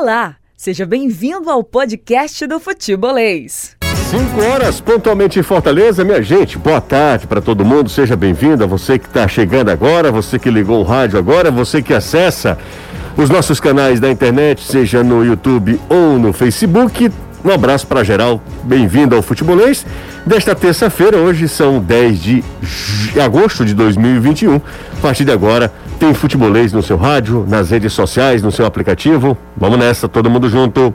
Olá, seja bem-vindo ao podcast do Futebolês. 5 horas pontualmente em Fortaleza, minha gente. Boa tarde para todo mundo. Seja bem-vindo a você que está chegando agora, você que ligou o rádio agora, você que acessa os nossos canais da internet, seja no YouTube ou no Facebook. Um abraço para geral. Bem-vindo ao Futebolês. Desta terça-feira, hoje são 10 de agosto de 2021. A partir de agora, tem Futebolês no seu rádio, nas redes sociais, no seu aplicativo. Vamos nessa, todo mundo junto.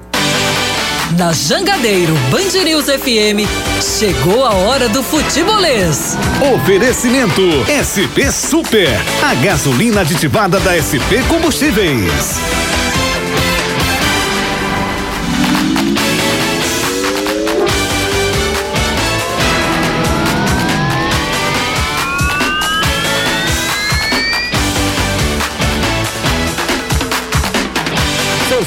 Na Jangadeiro Band News FM, chegou a hora do futebolês. Oferecimento SP Super, a gasolina aditivada da SP Combustíveis.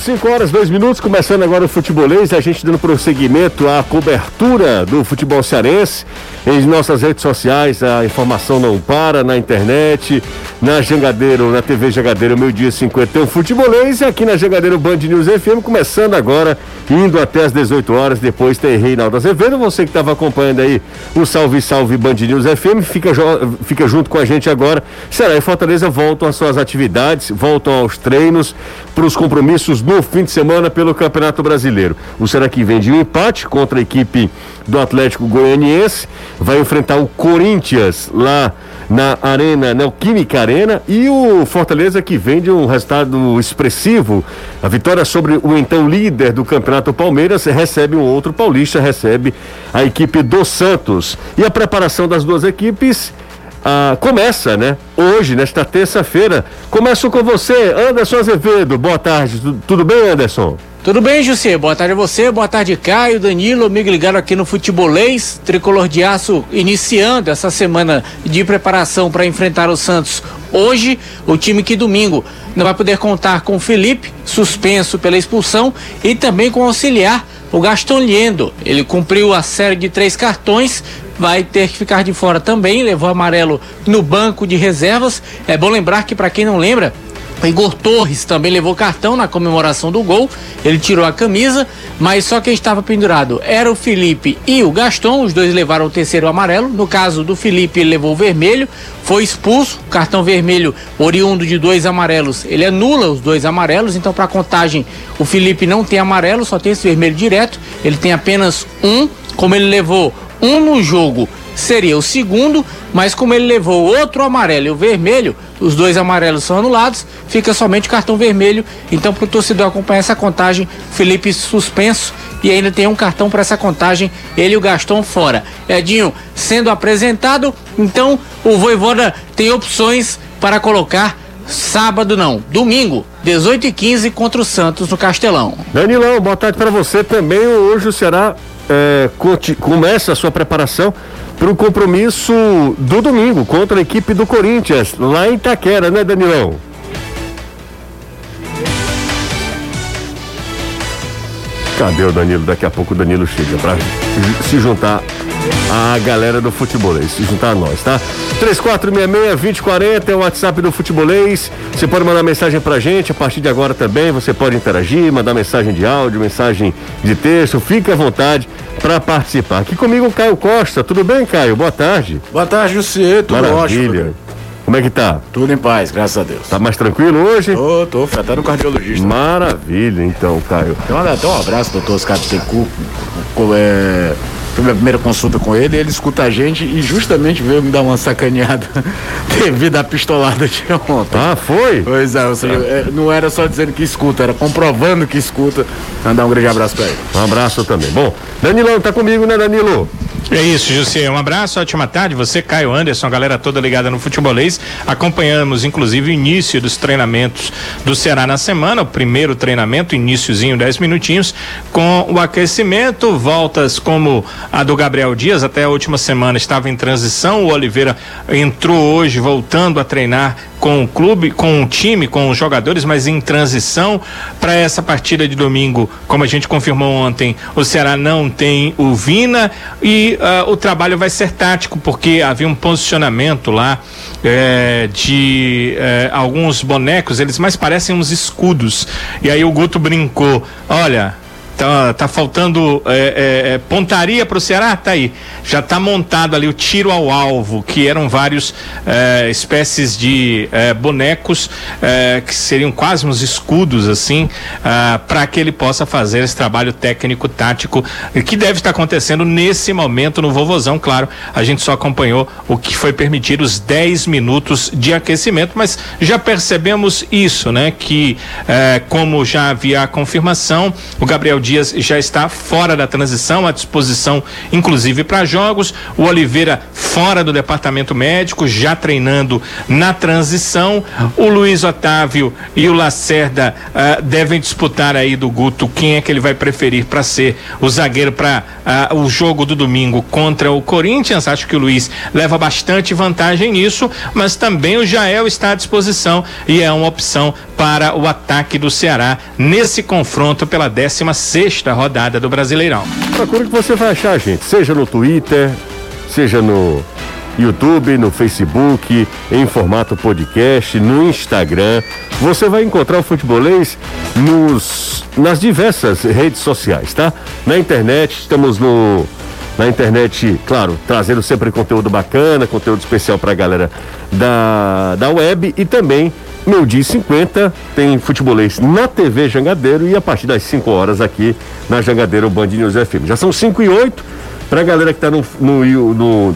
5 horas, 2 minutos, começando agora o futebolês, a gente dando prosseguimento à cobertura do futebol cearense. Em nossas redes sociais, a informação não para, na internet, na Jangadeiro, na TV Jangadeiro, meio-dia 51 futebolês, e aqui na Jangadeiro Band News FM, começando agora, indo até as 18 horas, depois tem Reinaldo Azevedo, você que estava acompanhando aí o Salve Salve Band News FM, fica, fica junto com a gente agora. Será e Fortaleza voltam às suas atividades, voltam aos treinos, para os compromissos no fim de semana pelo Campeonato Brasileiro. O Será que vem de um empate contra a equipe do Atlético Goianiense, vai enfrentar o Corinthians lá na Arena, Neoquímica Arena, e o Fortaleza que vem de um resultado expressivo. A vitória sobre o então líder do Campeonato Palmeiras recebe um outro paulista, recebe a equipe do Santos. E a preparação das duas equipes ah, começa, né? Hoje, nesta terça-feira. Começo com você, Anderson Azevedo. Boa tarde, tudo, tudo bem, Anderson? Tudo bem, José? Boa tarde a você, boa tarde, Caio, Danilo, amigo ligado aqui no Futebolês, Tricolor de Aço iniciando essa semana de preparação para enfrentar o Santos. Hoje, o time que domingo não vai poder contar com o Felipe, suspenso pela expulsão, e também com o auxiliar, o Gaston Liendo. Ele cumpriu a série de três cartões, vai ter que ficar de fora também, levou amarelo no banco de reservas. É bom lembrar que, para quem não lembra, Igor Torres também levou cartão na comemoração do gol. Ele tirou a camisa, mas só quem estava pendurado era o Felipe e o Gaston. Os dois levaram o terceiro amarelo. No caso do Felipe, ele levou o vermelho, foi expulso. Cartão vermelho oriundo de dois amarelos. Ele anula os dois amarelos. Então, para contagem, o Felipe não tem amarelo, só tem esse vermelho direto. Ele tem apenas um. Como ele levou um no jogo seria o segundo, mas como ele levou outro amarelo e o vermelho, os dois amarelos são anulados, fica somente o cartão vermelho. Então, para o torcedor acompanhar essa contagem, Felipe suspenso e ainda tem um cartão para essa contagem, ele e o Gaston fora. Edinho sendo apresentado, então o Voivoda tem opções para colocar sábado não, domingo, 18 e 15 contra o Santos no Castelão. Danilão, boa tarde para você também. Hoje o Ceará é, começa a sua preparação para o compromisso do domingo contra a equipe do Corinthians, lá em Itaquera, né, Danilão? Cadê o Danilo? Daqui a pouco o Danilo chega para se juntar à galera do futebolês, se juntar a nós, tá? 3466-2040 é o WhatsApp do futebolês. Você pode mandar mensagem pra gente a partir de agora também. Você pode interagir, mandar mensagem de áudio, mensagem de texto. Fique à vontade para participar. Aqui comigo o Caio Costa. Tudo bem, Caio? Boa tarde. Boa tarde, José. Tudo Maravilha. ótimo. Como é que tá? Tudo em paz, graças a Deus. Tá mais tranquilo hoje? Tô, tô, fui até no cardiologista. Maravilha, então, Caio. Então, até um abraço, doutor Oscar Bittencourt. É, foi minha primeira consulta com ele, ele escuta a gente e justamente veio me dar uma sacaneada devido à pistolada de ontem. Ah, foi? Pois é, ou seja, é, não era só dizendo que escuta, era comprovando que escuta. Mandar um grande abraço pra ele. Um abraço também. Bom, Danilão tá comigo, né, Danilo? É isso, José. Um abraço, ótima tarde. Você, Caio Anderson, a galera toda ligada no futebolês. Acompanhamos, inclusive, o início dos treinamentos do Ceará na semana. O primeiro treinamento, iníciozinho, 10 minutinhos, com o aquecimento. Voltas como a do Gabriel Dias, até a última semana estava em transição. O Oliveira entrou hoje, voltando a treinar com o clube, com o time, com os jogadores, mas em transição para essa partida de domingo, como a gente confirmou ontem, o Ceará não tem o Vina e uh, o trabalho vai ser tático, porque havia um posicionamento lá é, de é, alguns bonecos, eles mais parecem uns escudos. E aí o Guto brincou: olha, Tá, tá faltando é, é, é pontaria para o Ceará? Tá aí. Já tá montado ali o tiro ao alvo, que eram vários é, espécies de é, bonecos é, que seriam quase uns escudos assim, ah, para que ele possa fazer esse trabalho técnico tático que deve estar acontecendo nesse momento no Vovozão. Claro, a gente só acompanhou o que foi permitido os 10 minutos de aquecimento, mas já percebemos isso, né? Que como já havia a confirmação, o Gabriel Dias já está fora da transição, à disposição, inclusive para jogos. O Oliveira fora do departamento médico, já treinando na transição. O Luiz Otávio e o Lacerda uh, devem disputar aí do Guto quem é que ele vai preferir para ser o zagueiro para uh, o jogo do domingo contra o Corinthians. Acho que o Luiz leva bastante vantagem nisso, mas também o Jael está à disposição e é uma opção para o ataque do Ceará nesse confronto pela 16 sexta rodada do Brasileirão. Procura que você vai achar, gente, seja no Twitter, seja no YouTube, no Facebook, em formato podcast, no Instagram. Você vai encontrar o futebolês nos, nas diversas redes sociais, tá? Na internet, estamos no na internet, claro, trazendo sempre conteúdo bacana, conteúdo especial para a galera da, da web e também Meio dia 50 tem futebolês na TV Jangadeiro e a partir das 5 horas aqui na Jangadeiro Band News FM. Já são 5 e 8. Pra galera que tá no, no, no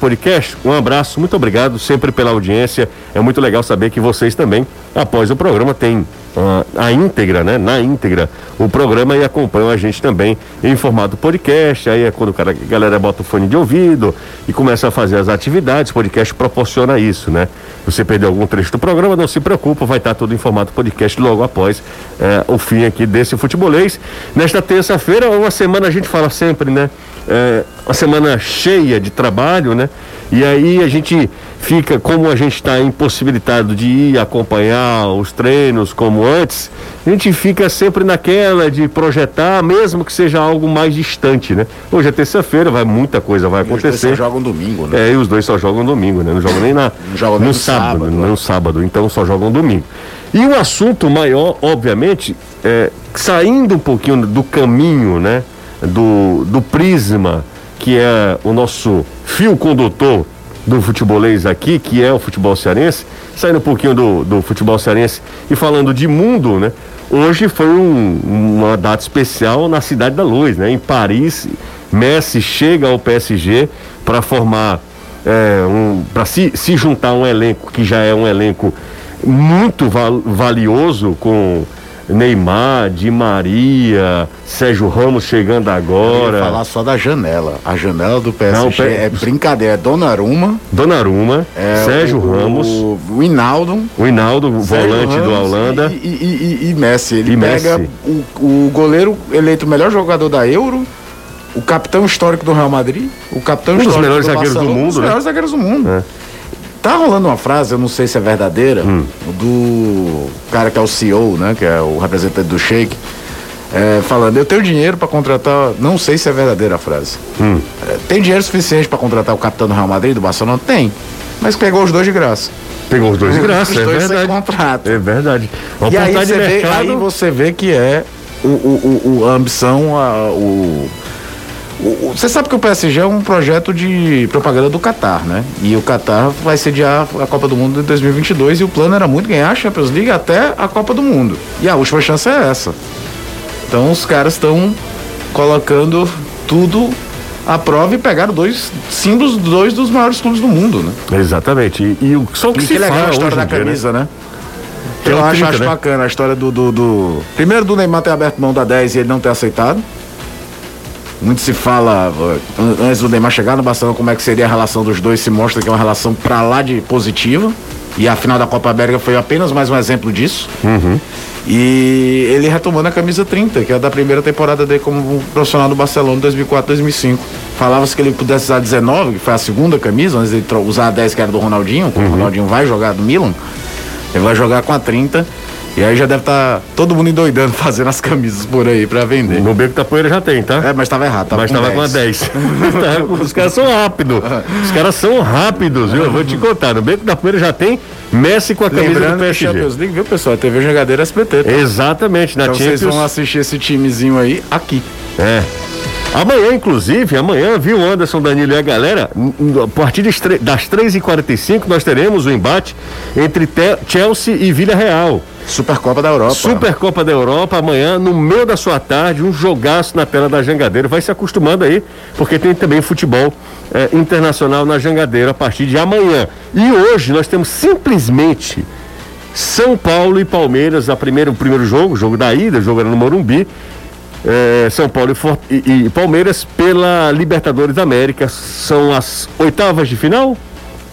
podcast, um abraço, muito obrigado sempre pela audiência. É muito legal saber que vocês também, após o programa, têm uh, a íntegra, né? Na íntegra, o programa e acompanham a gente também em formato podcast. Aí é quando o cara, a galera bota o fone de ouvido e começa a fazer as atividades. O podcast proporciona isso, né? Você perdeu algum trecho do programa, não se preocupa, vai estar tudo em formato podcast logo após eh, o fim aqui desse futebolês. Nesta terça-feira, uma semana a gente fala sempre, né? é, uma semana cheia de trabalho, né? E aí a gente fica, como a gente está impossibilitado de ir acompanhar os treinos como antes, a gente fica sempre naquela de projetar, mesmo que seja algo mais distante, né? Hoje é terça-feira, vai muita coisa vai acontecer. E os dois só jogam domingo, né? É, e os dois só jogam domingo, né? Não jogam nem na Não jogam no sábado, sábado, no sábado, então só jogam domingo. E o um assunto maior, obviamente, é saindo um pouquinho do caminho, né? do, do prisma, que é o nosso fio condutor do futebolês aqui, que é o futebol cearense, saindo um pouquinho do, do futebol cearense e falando de mundo, né? Hoje foi um, uma data especial na Cidade da Luz, né? Em Paris, Messi chega ao PSG para formar é, um, para se, se juntar a um elenco que já é um elenco muito val, valioso com Neymar, Di Maria, Sérgio Ramos chegando agora. Eu falar só da janela. A janela do PSG Não, é brincadeira. É Donnarumma. Donnarumma, é, Sérgio o, Ramos. O, o Hinaldo. O Hinaldo, volante Ramos do Holanda. E, e, e, e Messi. Ele pega Messi. O, o goleiro eleito o melhor jogador da Euro o capitão histórico do Real Madrid, o capitão um histórico dos melhores do zagueiros do mundo, um dos né? melhores zagueiros do mundo. É. Tá rolando uma frase, eu não sei se é verdadeira, hum. do cara que é o CEO, né? Que é o representante do Sheik, é, falando, eu tenho dinheiro para contratar. Não sei se é verdadeira a frase. Hum. É, tem dinheiro suficiente para contratar o capitão do Real Madrid, do Barcelona? Tem. Mas pegou os dois de graça. Pegou os dois de graça, os é dois verdade. Sem contrato. É verdade. E aí você, vê, aí você vê que é o, o, o a ambição, a, o você sabe que o PSG é um projeto de propaganda do Qatar, né? E o Qatar vai sediar a Copa do Mundo em 2022 e o plano era muito ganhar a Champions League até a Copa do Mundo. E a última chance é essa. Então os caras estão colocando tudo à prova e pegaram dois símbolos, dois dos maiores clubes do mundo, né? Exatamente. E, e só o que, e se que legal a história da né? camisa, né? né? eu é acho, 30, acho né? bacana a história do, do, do, Primeiro do Neymar ter aberto mão da 10 e ele não ter aceitado. Muito se fala, antes do Neymar chegar no Barcelona, como é que seria a relação dos dois, se mostra que é uma relação pra lá de positiva. E a final da Copa América foi apenas mais um exemplo disso. Uhum. E ele retomando a camisa 30, que é da primeira temporada dele como profissional do Barcelona 2004-2005. Falava-se que ele pudesse usar 19, que foi a segunda camisa, antes de usar a 10 que era do Ronaldinho, como uhum. o Ronaldinho vai jogar do Milan. Ele vai jogar com a 30 e aí já deve estar tá todo mundo endoidando fazendo as camisas por aí pra vender. No Beco da Poeira já tem, tá? É, mas tava errado. Tava mas com tava 10. com a 10. Os caras são rápidos. Os caras são rápidos, viu? Eu vou te contar. No Beco da Poeira já tem Messi com a camisa Lembrando do PSG. Champions League, viu, pessoal? TV Jogadeira SPT. Tá? Exatamente, na então Champions. vocês vão assistir esse timezinho aí aqui. É. Amanhã, inclusive, amanhã, viu, Anderson, Danilo e a galera, a partir das 3h45 nós teremos o embate entre Chelsea e Vila Real. Supercopa da Europa. Supercopa da Europa, amanhã, no meio da sua tarde, um jogaço na tela da Jangadeira. Vai se acostumando aí, porque tem também futebol eh, internacional na Jangadeira a partir de amanhã. E hoje nós temos simplesmente São Paulo e Palmeiras, a primeiro, o primeiro jogo, jogo da ida, jogo era no Morumbi. Eh, São Paulo e, e, e Palmeiras pela Libertadores da América. São as oitavas de final?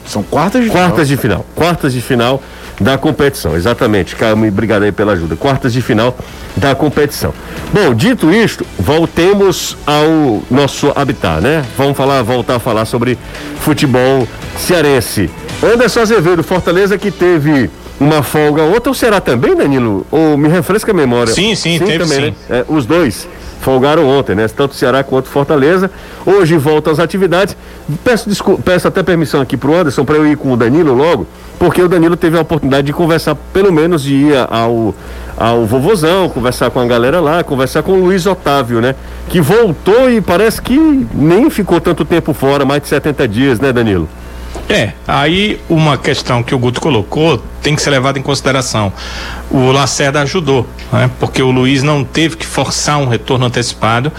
São quartas de quartas final. de final. Quartas de final da competição. Exatamente, Caio, obrigado aí pela ajuda. Quartas de final da competição. Bom, dito isto, voltemos ao nosso habitat, né? Vamos falar, voltar a falar sobre futebol cearense. Anderson Azevedo, Fortaleza que teve uma folga outra, ou será também, Danilo? Ou me refresca a memória? Sim, sim, sim teve também, sim. Né? É, os dois folgaram ontem, né? Tanto Ceará quanto Fortaleza. Hoje voltam às atividades. Peço, desculpa, peço até permissão aqui pro Anderson para eu ir com o Danilo logo porque o Danilo teve a oportunidade de conversar, pelo menos de ir ao, ao vovozão, conversar com a galera lá, conversar com o Luiz Otávio, né? Que voltou e parece que nem ficou tanto tempo fora, mais de 70 dias, né, Danilo? É, aí uma questão que o Guto colocou tem que ser levada em consideração. O Lacerda ajudou, né? Porque o Luiz não teve que forçar um retorno antecipado.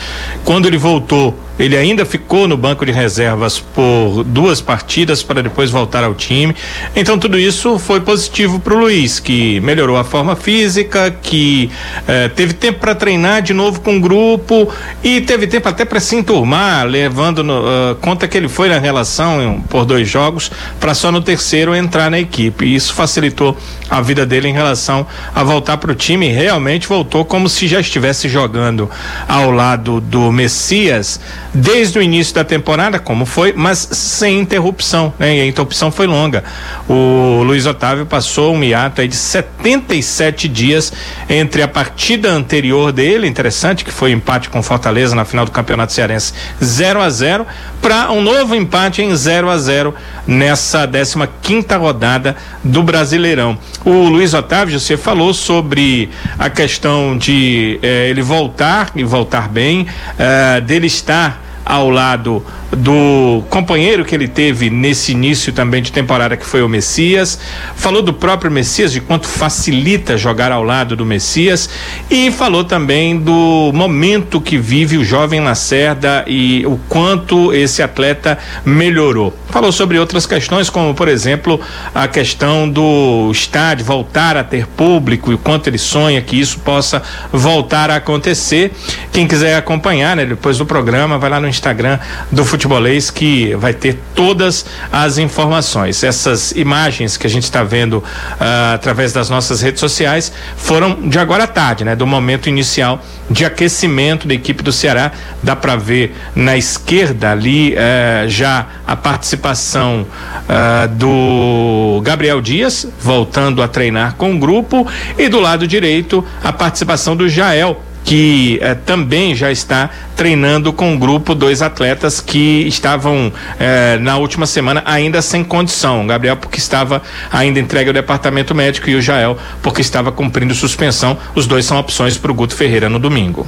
Quando ele voltou ele ainda ficou no banco de reservas por duas partidas para depois voltar ao time. Então tudo isso foi positivo para o Luiz, que melhorou a forma física, que eh, teve tempo para treinar de novo com o grupo e teve tempo até para se enturmar, levando no, uh, conta que ele foi na relação por dois jogos para só no terceiro entrar na equipe. E isso facilitou a vida dele em relação a voltar para o time. Realmente voltou como se já estivesse jogando ao lado do Messias desde o início da temporada, como foi, mas sem interrupção, né? E a interrupção foi longa. O Luiz Otávio passou um hiato de 77 dias entre a partida anterior dele, interessante, que foi empate com Fortaleza na final do Campeonato Cearense 0 a 0 para um novo empate em 0 a 0 nessa 15 quinta rodada do Brasileirão. O Luiz Otávio, você falou sobre a questão de eh, ele voltar e voltar bem, eh, dele estar ao lado do companheiro que ele teve nesse início também de temporada, que foi o Messias. Falou do próprio Messias, de quanto facilita jogar ao lado do Messias. E falou também do momento que vive o jovem Lacerda e o quanto esse atleta melhorou. Falou sobre outras questões, como, por exemplo, a questão do estádio voltar a ter público e o quanto ele sonha que isso possa voltar a acontecer. Quem quiser acompanhar, né, depois do programa, vai lá no Instagram do Futebol futebolês que vai ter todas as informações. Essas imagens que a gente está vendo uh, através das nossas redes sociais foram de agora à tarde, né? Do momento inicial de aquecimento da equipe do Ceará. Dá para ver na esquerda ali uh, já a participação uh, do Gabriel Dias voltando a treinar com o grupo e do lado direito a participação do Jael que eh, também já está treinando com o grupo dois atletas que estavam eh, na última semana ainda sem condição. O Gabriel porque estava ainda entregue ao departamento médico e o Jael porque estava cumprindo suspensão. Os dois são opções para o Guto Ferreira no domingo.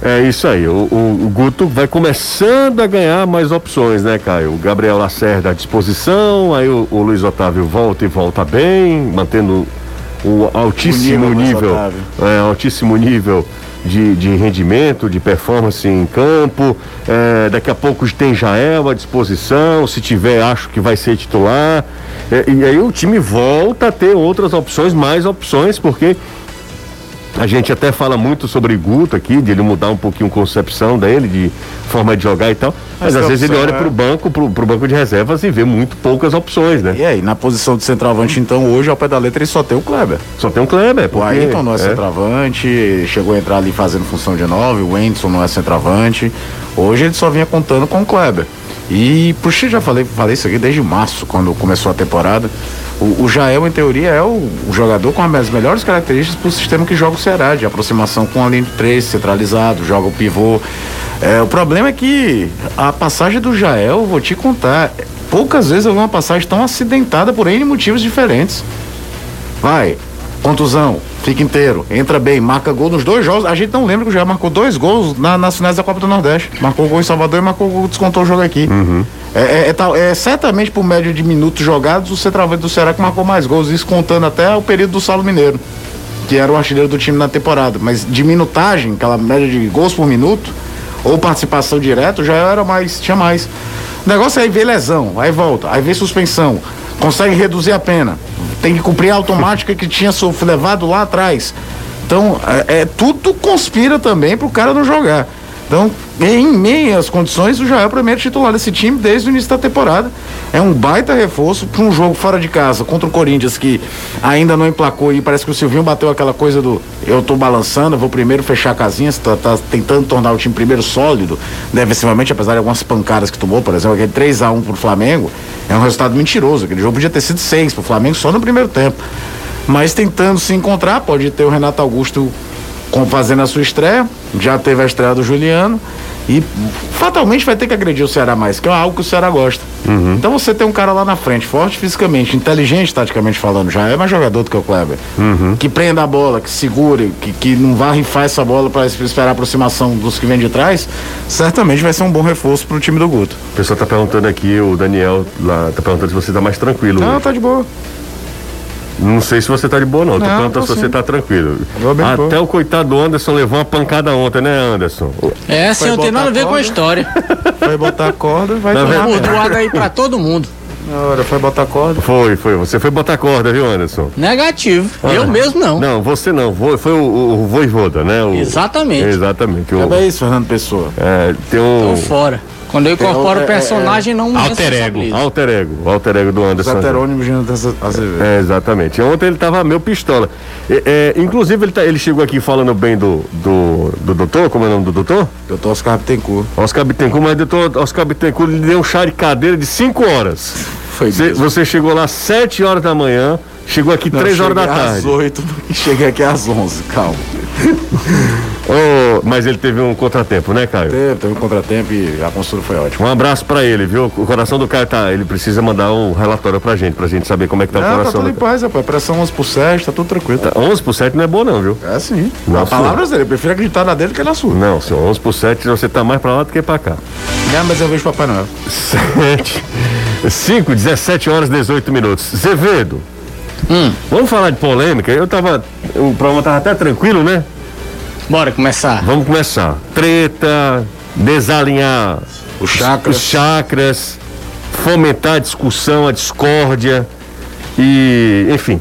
É isso aí. O, o, o, Guto vai começando a ganhar mais opções, né, Caio? O Gabriel Lacerda à disposição, aí o, o Luiz Otávio volta e volta bem, mantendo o altíssimo o nível, nível é, altíssimo nível de, de rendimento, de performance em campo. É, daqui a pouco tem Jael à disposição, se tiver, acho que vai ser titular. É, e aí o time volta a ter outras opções, mais opções, porque A gente até fala muito sobre Guto aqui, de ele mudar um pouquinho a concepção dele, de forma de jogar e tal. Mas, mas às vezes ele olha é... para o banco, pro, pro banco de reservas e vê muito poucas opções, né? E aí, na posição de centroavante, então, hoje, ao pé da letra, ele só tem o Kleber. Só tem o Kleber, porque... O Ayrton não é, é, centroavante, chegou a entrar ali fazendo função de nove, o Wendson não é centroavante. Hoje ele só vinha contando com o Kleber. E, puxa, já falei, falei isso aqui desde março, quando começou a temporada. O, o Jael, em teoria, é o, o jogador com as melhores características para o sistema que joga o Ceará, de aproximação com a linha de três, centralizado, joga o pivô. É, o problema é que a passagem do Jael, vou te contar, poucas vezes eu vi uma passagem tão acidentada por N motivos diferentes. Vai, contusão, fica inteiro, entra bem, marca gol nos dois jogos. A gente não lembra que já marcou dois gols na, nas finais da Copa do Nordeste. Marcou gol em Salvador e marcou gol, descontou o jogo aqui. Uhum. É, é, é, é, certamente por média de minutos jogados, o centroavante do Ceará que marcou mais gols, isso contando até o período do Saulo Mineiro, que era o artilheiro do time na temporada. Mas de minutagem, aquela média de gols por minuto, ou participação direta, já era mais, tinha mais. O negócio é aí ver lesão, aí volta, aí vê suspensão, consegue reduzir a pena tem que cumprir a automática que tinha levado lá atrás. Então, é, é tudo conspira também para o cara não jogar. Então, em meias condições, o Jael é o primeiro titular desse time desde o início da temporada. É um baita reforço para um jogo fora de casa contra o Corinthians que ainda não emplacou e parece que o Silvinho bateu aquela coisa do eu tô balançando, vou primeiro fechar a casinha, tá, tá tentando tornar o time primeiro sólido, defensivamente, apesar de algumas pancadas que tomou, por exemplo, aquele 3 a 1 pro Flamengo, é um resultado mentiroso. Aquele jogo podia ter sido 6 pro Flamengo só no primeiro tempo. Mas tentando se encontrar, pode ter o Renato Augusto fazendo a sua estreia, já teve a estreia do Juliano e fatalmente vai ter que agredir o Ceará mais, que é algo que o Ceará gosta. Uhum. Então você tem um cara lá na frente, forte fisicamente, inteligente taticamente falando, já é mais jogador do que o Kleber, uhum. que prenda a bola, que segure, que, que não vá rifar essa bola para esperar a aproximação dos que vêm de trás, certamente vai ser um bom reforço para o time do Guto. O pessoal tá perguntando aqui, o Daniel lá tá perguntando se você tá mais tranquilo. Não, hoje. tá de boa. Não sei se você tá de boa, não. não Tô perguntando se você tá tranquilo. Até o coitado do Anderson levou uma pancada ontem, né, Anderson? É, assim, não tem nada a ver com a história. Foi botar a corda, vai tá tomar. Aí pra todo mundo. Na hora, foi botar corda? Foi, foi. Você foi botar corda, viu, Anderson? Negativo. Ah. Eu mesmo não. Não, você não. Foi, foi o, o Voivoda, né? O, Exatamente. Exatamente. O, é isso, Fernando Pessoa. É, tem um. Tô fora. Quando eu incorporo o é, personagem, é, não me Alter ego. Alter ego. Alter ego do Anderson. De Azevedo. É, exatamente. Ontem ele tava meio pistola. É, é, inclusive, ele, tá, ele chegou aqui falando bem do, do, do doutor, como é o nome do doutor? Doutor Oscar Bittencourt. Oscar Bittencourt, mas o doutor Oscar Bittencourt lhe deu um chá de cadeira de 5 horas. Foi Cê, Você chegou lá 7 horas da manhã, chegou aqui 3 horas da tarde. às 8 e cheguei aqui às 11, calma. Oh, mas ele teve um contratempo, né, Caio? Teve, teve um contratempo e a consulta foi ótima. Um abraço pra ele, viu? O coração do Caio tá. Ele precisa mandar um relatório pra gente, pra gente saber como é que tá não, o coração. Tá tudo em paz, rapaz. Pressão 11 por 7, tá tudo tranquilo. Tá, 11 por 7 não é bom, não, viu? É sim. Não, palavras dele, eu prefiro acreditar na dele que na sua. Não, senhor, 11 por 7 você tá mais pra lá do que pra cá. Não, mas eu vejo Papai Noel. 7. 5, 17 horas 18 minutos. Zevedo. Hum. Vamos falar de polêmica? Eu tava. O programa tava até tranquilo, né? Bora começar. Vamos começar. Treta, desalinhar os chakras. os chakras, fomentar a discussão, a discórdia e, enfim.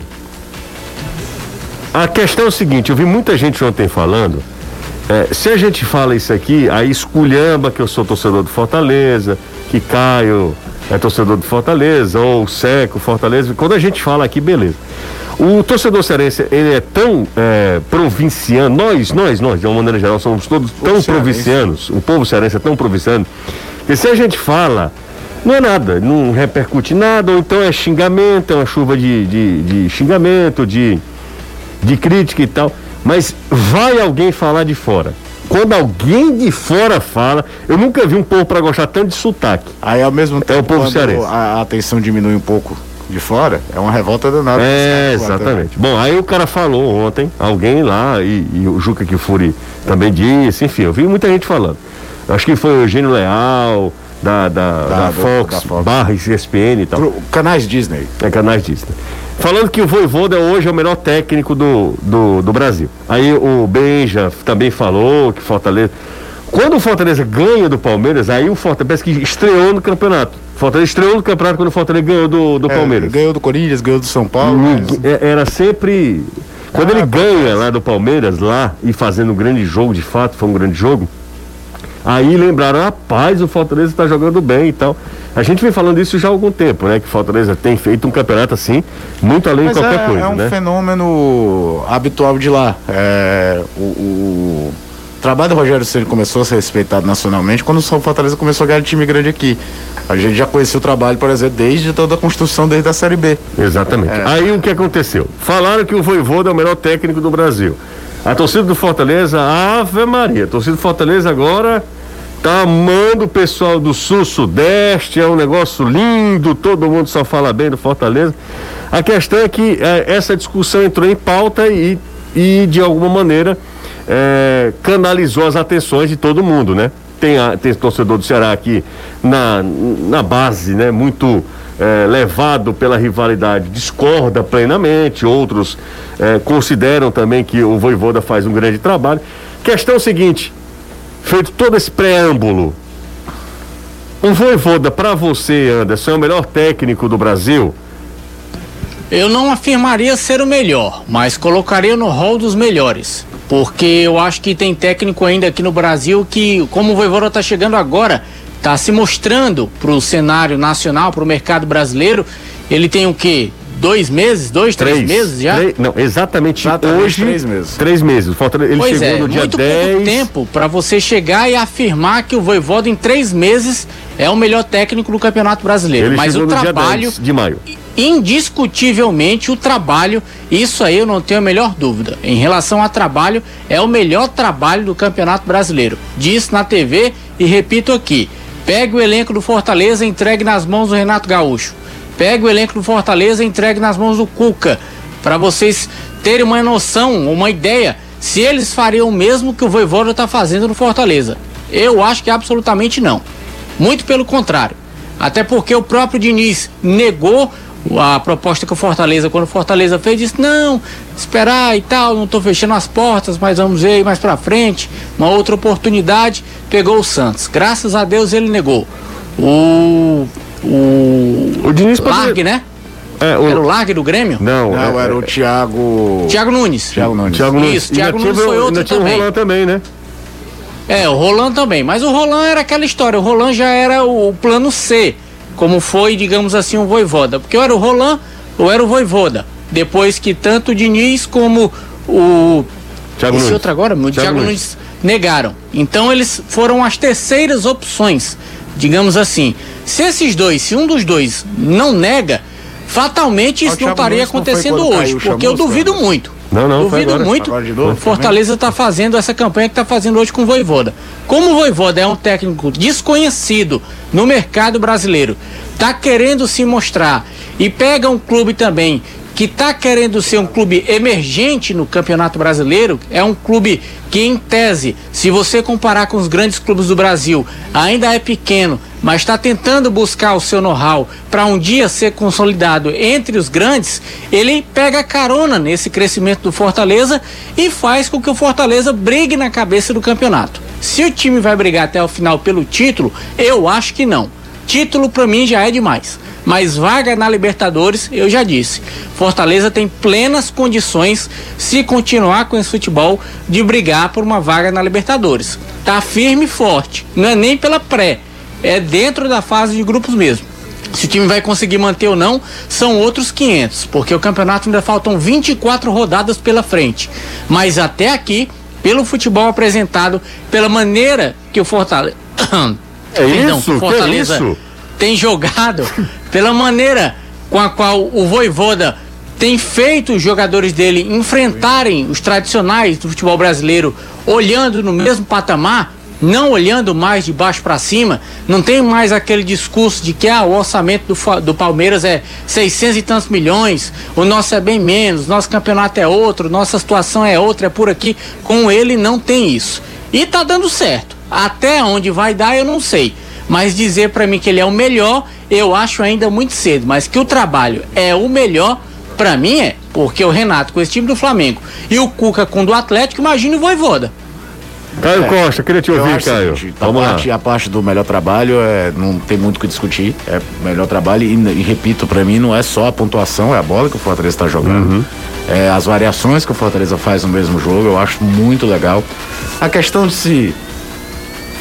A questão é o seguinte, eu vi muita gente ontem falando, é, se a gente fala isso aqui, aí esculhamba que eu sou torcedor do Fortaleza, que Caio é torcedor do Fortaleza, ou Seco, Fortaleza, quando a gente fala aqui, beleza. O torcedor cearense, ele é tão é, provinciano, nós, nós, nós, de uma maneira geral, somos todos tão provincianos, o povo cearense é tão provinciano, que se a gente fala, não é nada, não repercute nada, ou então é xingamento, é uma chuva de, de, de xingamento, de, de crítica e tal, mas vai alguém falar de fora. Quando alguém de fora fala, eu nunca vi um povo para gostar tanto de sotaque. Aí ao mesmo tempo, é o povo cearense. A, a atenção diminui um pouco de fora, é uma revolta danada. É, exatamente. Bom, aí o cara falou ontem, alguém lá, e, e o Juca Kifuri também disse, enfim, eu vi muita gente falando. Acho que foi o Eugênio Leal, da, da, da, da, Fox, da Fox, barra ESPN e tal. Pro, canais Disney. É, canais Disney. Falando que o Voivoda hoje é o melhor técnico do, do, do Brasil. Aí o Benja também falou que Fortaleza. Quando o Fortaleza ganha do Palmeiras, aí o Fortaleza que estreou no campeonato. Fortaleza estreou no campeonato quando o Fortaleza ganhou do, do é, Palmeiras. Ganhou do Corinthians, ganhou do São Paulo. Mas... É, era sempre. Quando ah, ele ganha lá do Palmeiras, lá, e fazendo um grande jogo, de fato, foi um grande jogo, aí lembraram, rapaz, o Fortaleza está jogando bem e tal. A gente vem falando isso já há algum tempo, né? Que Fortaleza tem feito um campeonato assim, muito além Mas de qualquer é, coisa. É um né? fenômeno habitual de lá. É, o, o, o trabalho do Rogério Ceni começou a ser respeitado nacionalmente quando o São Fortaleza começou a ganhar time grande aqui. A gente já conhecia o trabalho, por exemplo, desde toda a construção desde a Série B. Exatamente. É. Aí o que aconteceu? Falaram que o Voivoda é o melhor técnico do Brasil. A torcida do Fortaleza, Ave Maria, a torcida do Fortaleza agora tá amando o pessoal do sul, sudeste, é um negócio lindo, todo mundo só fala bem do Fortaleza. A questão é que é, essa discussão entrou em pauta e, e de alguma maneira, é, canalizou as atenções de todo mundo, né? Tem, a, tem torcedor do Ceará aqui na, na base, né? Muito é, levado pela rivalidade, discorda plenamente, outros é, consideram também que o Voivoda faz um grande trabalho. Questão seguinte, feito todo esse preâmbulo, um voivoda para você, Anderson, é o melhor técnico do Brasil? Eu não afirmaria ser o melhor, mas colocaria no rol dos melhores. Porque eu acho que tem técnico ainda aqui no Brasil que, como o Voivoda está chegando agora, está se mostrando para o cenário nacional, para o mercado brasileiro. Ele tem o quê? dois meses, dois, três, três meses já? Três, não, exatamente, exatamente, hoje. Três meses. Três meses. ele pois chegou é, no dia muito 10. pouco tempo para você chegar e afirmar que o Voivoda em três meses é o melhor técnico do Campeonato Brasileiro. Ele Mas o trabalho. de maio. Indiscutivelmente, o trabalho, isso aí eu não tenho a melhor dúvida. Em relação a trabalho, é o melhor trabalho do Campeonato Brasileiro. Disse na TV e repito aqui. Pegue o elenco do Fortaleza e entregue nas mãos do Renato Gaúcho Pega o elenco do Fortaleza e entregue nas mãos do Cuca. Para vocês terem uma noção, uma ideia, se eles fariam o mesmo que o Voivoda está fazendo no Fortaleza. Eu acho que absolutamente não. Muito pelo contrário. Até porque o próprio Diniz negou a proposta que o Fortaleza, quando o Fortaleza fez, disse: não, esperar e tal, não estou fechando as portas, mas vamos ver mais para frente. Uma outra oportunidade, pegou o Santos. Graças a Deus ele negou. O o. O Diniz Largue, né? É, o... Era o Largue do Grêmio? Não, não é, era o Thiago. Thiago Nunes. Thiago Nunes. Thiago Nunes. Isso, Thiago Nunes foi outro também. Também, né? É, o Roland também. Mas o Roland era aquela história. O Roland já era o, plano C. Como foi, digamos assim, o Voivoda. Porque ou era o Roland ou era o Voivoda. Depois que tanto o Diniz como o. Thiago Esse Nunes. outro agora, o Thiago, Nunes. Nunes negaram. Então eles foram as terceiras opções digamos assim. Se esses dois, se um dos dois não nega, fatalmente isso não estaria acontecendo hoje, porque eu duvido muito. Não, não, duvido muito. Fortaleza está fazendo essa campanha que está fazendo hoje com o Voivoda. Como o Voivoda é um técnico desconhecido no mercado brasileiro, está querendo se mostrar e pega um clube também que está querendo ser um clube emergente no Campeonato Brasileiro, é um clube que, em tese, se você comparar com os grandes clubes do Brasil, ainda é pequeno, mas está tentando buscar o seu know-how para um dia ser consolidado entre os grandes, ele pega carona nesse crescimento do Fortaleza e faz com que o Fortaleza brigue na cabeça do campeonato. Se o time vai brigar até o final pelo título, eu acho que não. Título para mim já é demais. Mas vaga na Libertadores, eu já disse. Fortaleza tem plenas condições, se continuar com esse futebol, de brigar por uma vaga na Libertadores. Tá firme e forte. Não é nem pela pré, é dentro da fase de grupos mesmo. Se o time vai conseguir manter ou não, são outros 500, porque o campeonato ainda faltam 24 rodadas pela frente. Mas até aqui, pelo futebol apresentado, pela maneira que o Fortaleza. É Perdão, isso? Fortaleza. Que é isso? tem jogado, pela maneira com a qual o Voivoda tem feito os jogadores dele enfrentarem os tradicionais do futebol brasileiro, olhando no mesmo patamar, não olhando mais de baixo para cima, não tem mais aquele discurso de que ah, o orçamento do, do Palmeiras é 600 e tantos milhões, o nosso é bem menos, nosso campeonato é outro, nossa situação é outra, é por aqui. Com ele não tem isso. E tá dando certo. Até onde vai dar eu não sei. Mas dizer para mim que ele é o melhor, eu acho ainda muito cedo. Mas que o trabalho é o melhor, para mim é. Porque o Renato com esse time do Flamengo e o Cuca com o do Atlético, imagina o Voivoda. Caio é, Costa, queria te ouvir, Caio. Seguinte, a, parte, a parte do melhor trabalho é, não tem muito o que discutir. É melhor trabalho e, e repito, para mim não é só a pontuação, é a bola que o Fortaleza está jogando. Uhum. é, as variações que o Fortaleza faz no mesmo jogo, eu acho muito legal. A questão de se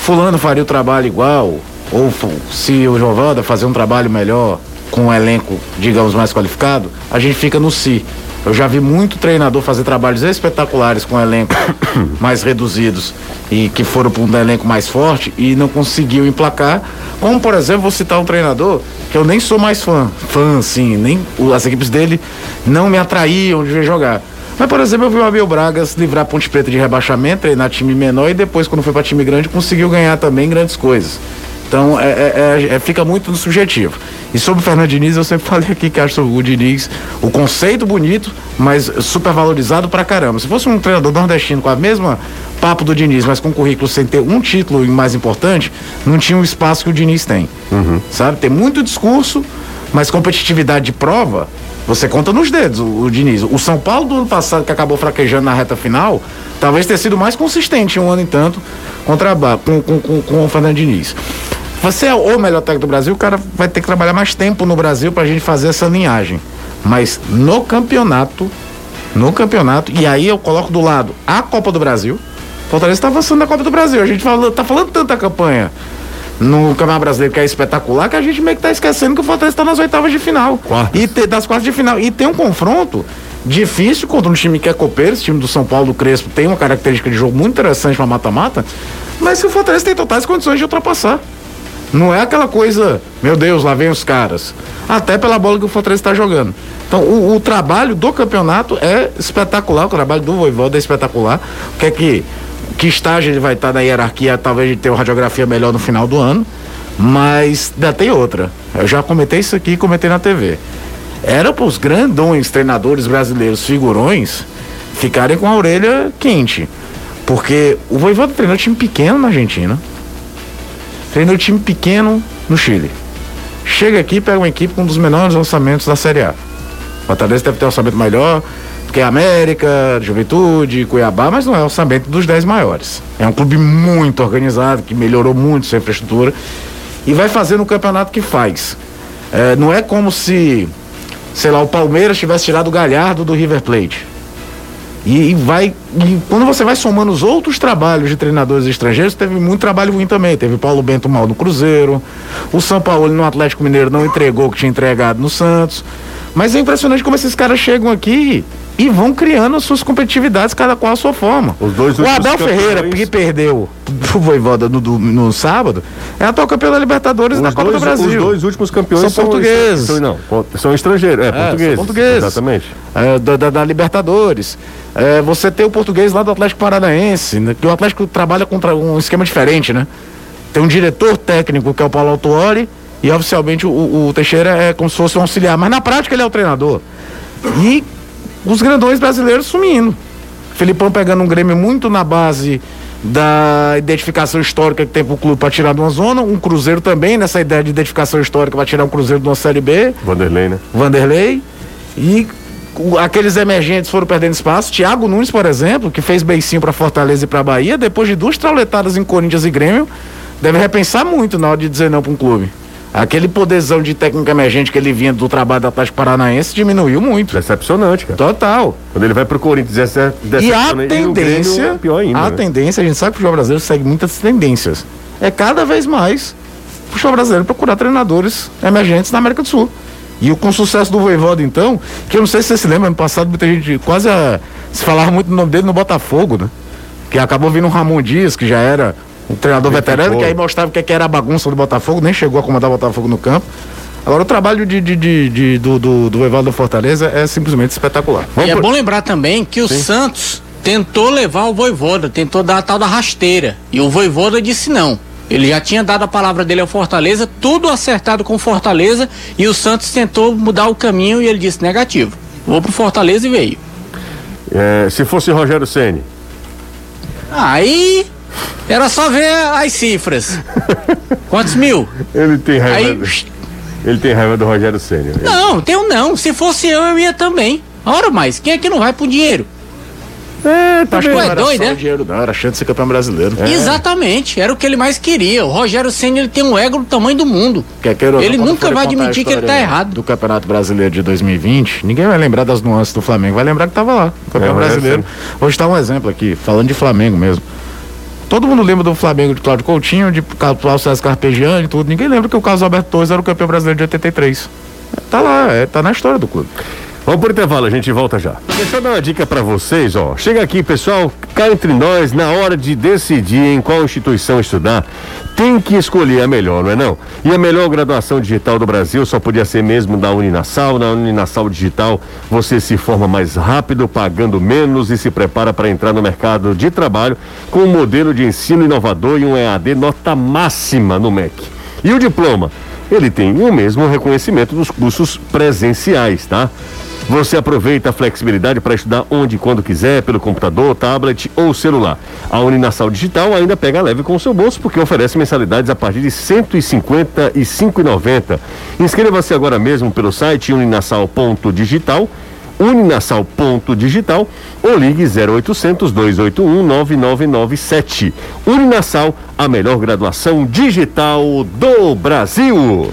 fulano faria o trabalho igual, ou se o Giovanda fazer um trabalho melhor com um elenco, digamos, mais qualificado, a gente fica no si. Eu já vi muito treinador fazer trabalhos espetaculares com elenco mais reduzidos e que foram para um elenco mais forte e não conseguiu emplacar. Como, por exemplo, vou citar um treinador que eu nem sou mais fã, fã assim, nem as equipes dele não me atraíam de ver jogar. Mas, por exemplo, eu vi o Abel Bragas livrar a Ponte Preta de rebaixamento, treinar time menor e depois, quando foi para time grande, conseguiu ganhar também grandes coisas. Então é, é, é, é, fica muito no subjetivo. E sobre o Fernando Diniz, eu sempre falei aqui que acho o Diniz o conceito bonito, mas super valorizado pra caramba. Se fosse um treinador nordestino com a mesma papo do Diniz, mas com currículo sem ter um título mais importante, não tinha o espaço que o Diniz tem. Uhum. Sabe? Tem muito discurso, mas competitividade de prova, você conta nos dedos o, o, Diniz. O São Paulo do ano passado, que acabou fraquejando na reta final, talvez tenha sido mais consistente um ano e tanto contra, com, com, com, com o Fernando Diniz. Você é o melhor técnico do Brasil, o cara vai ter que trabalhar mais tempo no Brasil para a gente fazer essa linhagem. Mas no campeonato, no campeonato, e aí eu coloco do lado a Copa do Brasil. Fortaleza está avançando na Copa do Brasil. A gente fala, tá falando tanta campanha no Campeonato Brasileiro que é espetacular que a gente meio que tá esquecendo que o Fortaleza está nas oitavas de final. Quartas. E te, das quartas de final. E tem um confronto difícil contra um time que é copeiro, esse time do São Paulo do Crespo tem uma característica de jogo muito interessante para mata-mata, mas que o Fortaleza tem totais condições de ultrapassar. Não é aquela coisa, meu Deus, lá vem os caras. Até pela bola que o Fortaleza está jogando. Então, o, o, trabalho do campeonato é espetacular, o trabalho do Voivoda é espetacular. O que é que, que estágio ele vai estar na hierarquia? Talvez ele tenha uma radiografia melhor no final do ano. Mas ainda tem outra. Eu já comentei isso aqui e comentei na TV. Era para os grandões treinadores brasileiros, figurões, ficarem com a orelha quente. Porque o Voivoda treinou time pequeno na Argentina Treinou time pequeno no Chile. Chega aqui pega uma equipe com um dos menores orçamentos da Série A. O Fortaleza deve ter um orçamento melhor que a América, Juventude, Cuiabá, mas não é o orçamento dos 10 maiores. É um clube muito organizado, que melhorou muito sua infraestrutura e vai fazer no campeonato que faz. É, não é como se, sei lá, o Palmeiras tivesse tirado o Galhardo do River Plate. E, e vai. E quando você vai somando os outros trabalhos de treinadores estrangeiros, teve muito trabalho ruim também. Teve Paulo Bento mal no Cruzeiro, o São Paulo no Atlético Mineiro não entregou o que tinha entregado no Santos. Mas é impressionante como esses caras chegam aqui e vão criando suas competitividades, cada qual a sua forma. Os dois o Abel Ferreira, que perdeu o Voivoda no, no, no, sábado, é atual campeão da Libertadores os na Copa dois, do Brasil. Os dois últimos campeões são, são portugueses. São, não, são estrangeiros, é, é portugueses. Exatamente. É, da, da, da, Libertadores. É, você tem o português lá do Atlético Paranaense, né, que o Atlético trabalha contra um esquema diferente, né? Tem um diretor técnico que é o Paulo Autuori e oficialmente o, o, Teixeira é como se fosse um auxiliar, mas na prática ele é o treinador. E os grandões brasileiros sumindo. Felipão pegando um Grêmio muito na base da identificação histórica que tem pro clube para tirar de uma zona, um Cruzeiro também nessa ideia de identificação histórica para tirar um Cruzeiro de uma Série B. Vanderlei, né? Vanderlei. E aqueles emergentes foram perdendo espaço. Thiago Nunes, por exemplo, que fez beicinho para Fortaleza e para Bahia, depois de duas trauletadas em Corinthians e Grêmio, deve repensar muito na hora de dizer não para um clube. Aquele poderzão de técnica emergente que ele vinha do trabalho do Atlético Paranaense diminuiu muito. Decepcionante, cara. Total. Quando ele vai pro Corinthians, é E a tendência, e pior ainda, a né? tendência, a gente sabe que o futebol brasileiro segue muitas tendências. É cada vez mais o futebol brasileiro procurar treinadores emergentes na América do Sul. E com o sucesso do Voivoda, então, que eu não sei se você se lembra, ano passado muita gente quase a, se falava muito do nome dele no Botafogo, né? Que acabou vindo o Ramon Dias, que já era um treinador veterano, que aí mostrava o que era a bagunça do Botafogo, nem chegou a comandar o Botafogo no campo. Agora, o trabalho de, de, de, de do, do, do Evaldo Fortaleza é simplesmente espetacular. Vamos e é bom lembrar também que o Sim. Santos tentou levar o Voivoda, tentou dar a tal da rasteira. E o Voivoda disse não. Ele já tinha dado a palavra dele ao Fortaleza, tudo acertado com Fortaleza, e o Santos tentou mudar o caminho e ele disse negativo. Vou pro Fortaleza e veio. É, se fosse Rogério Ceni. Aí era só ver as cifras. Quantos mil? Ele tem raiva. Aí, do, ele tem raiva do Rogério Ceni. Não, tenho não. Se fosse eu, eu ia também. Ora mais, quem é que não vai pro dinheiro? É, tá Acho que é doido, né? Dinheiro, não, era chance de ser campeão brasileiro. É. Exatamente, era o que ele mais queria. O Rogério Senna ele tem um ego do tamanho do mundo. Quer queira, ele nunca vai admitir que ele tá errado. Do Campeonato Brasileiro de 2020, ninguém vai lembrar das nuances do Flamengo, vai lembrar que tava lá, campeão é, brasileiro. Vou dar um exemplo aqui, falando de Flamengo mesmo. Todo mundo lembra do Flamengo de Cláudio Coutinho, de Paulo César Carpegiani e tudo. Ninguém lembra que o Carlos Alberto Torres era o campeão brasileiro de 83. Tá lá, é, tá na história do clube. Vamos por intervalo, a gente volta já. Deixa eu dar uma dica para vocês, ó. Chega aqui, pessoal, cá entre nós, na hora de decidir em qual instituição estudar, tem que escolher a melhor, não é não? E a melhor graduação digital do Brasil só podia ser mesmo da Uninasal. Na Uninasal Digital, você se forma mais rápido, pagando menos e se prepara para entrar no mercado de trabalho com um modelo de ensino inovador e um EAD nota máxima no MEC. E o diploma? Ele tem o mesmo reconhecimento dos cursos presenciais, tá? Você aproveita a flexibilidade para estudar onde e quando quiser, pelo computador, tablet ou celular. A Uninasal Digital ainda pega leve com o seu bolso porque oferece mensalidades a partir de R$ 155,90. Inscreva-se agora mesmo pelo site uninasal.digital uninasal.digital ou ligue 0800 281 9997. Uninasal, a melhor graduação digital do Brasil.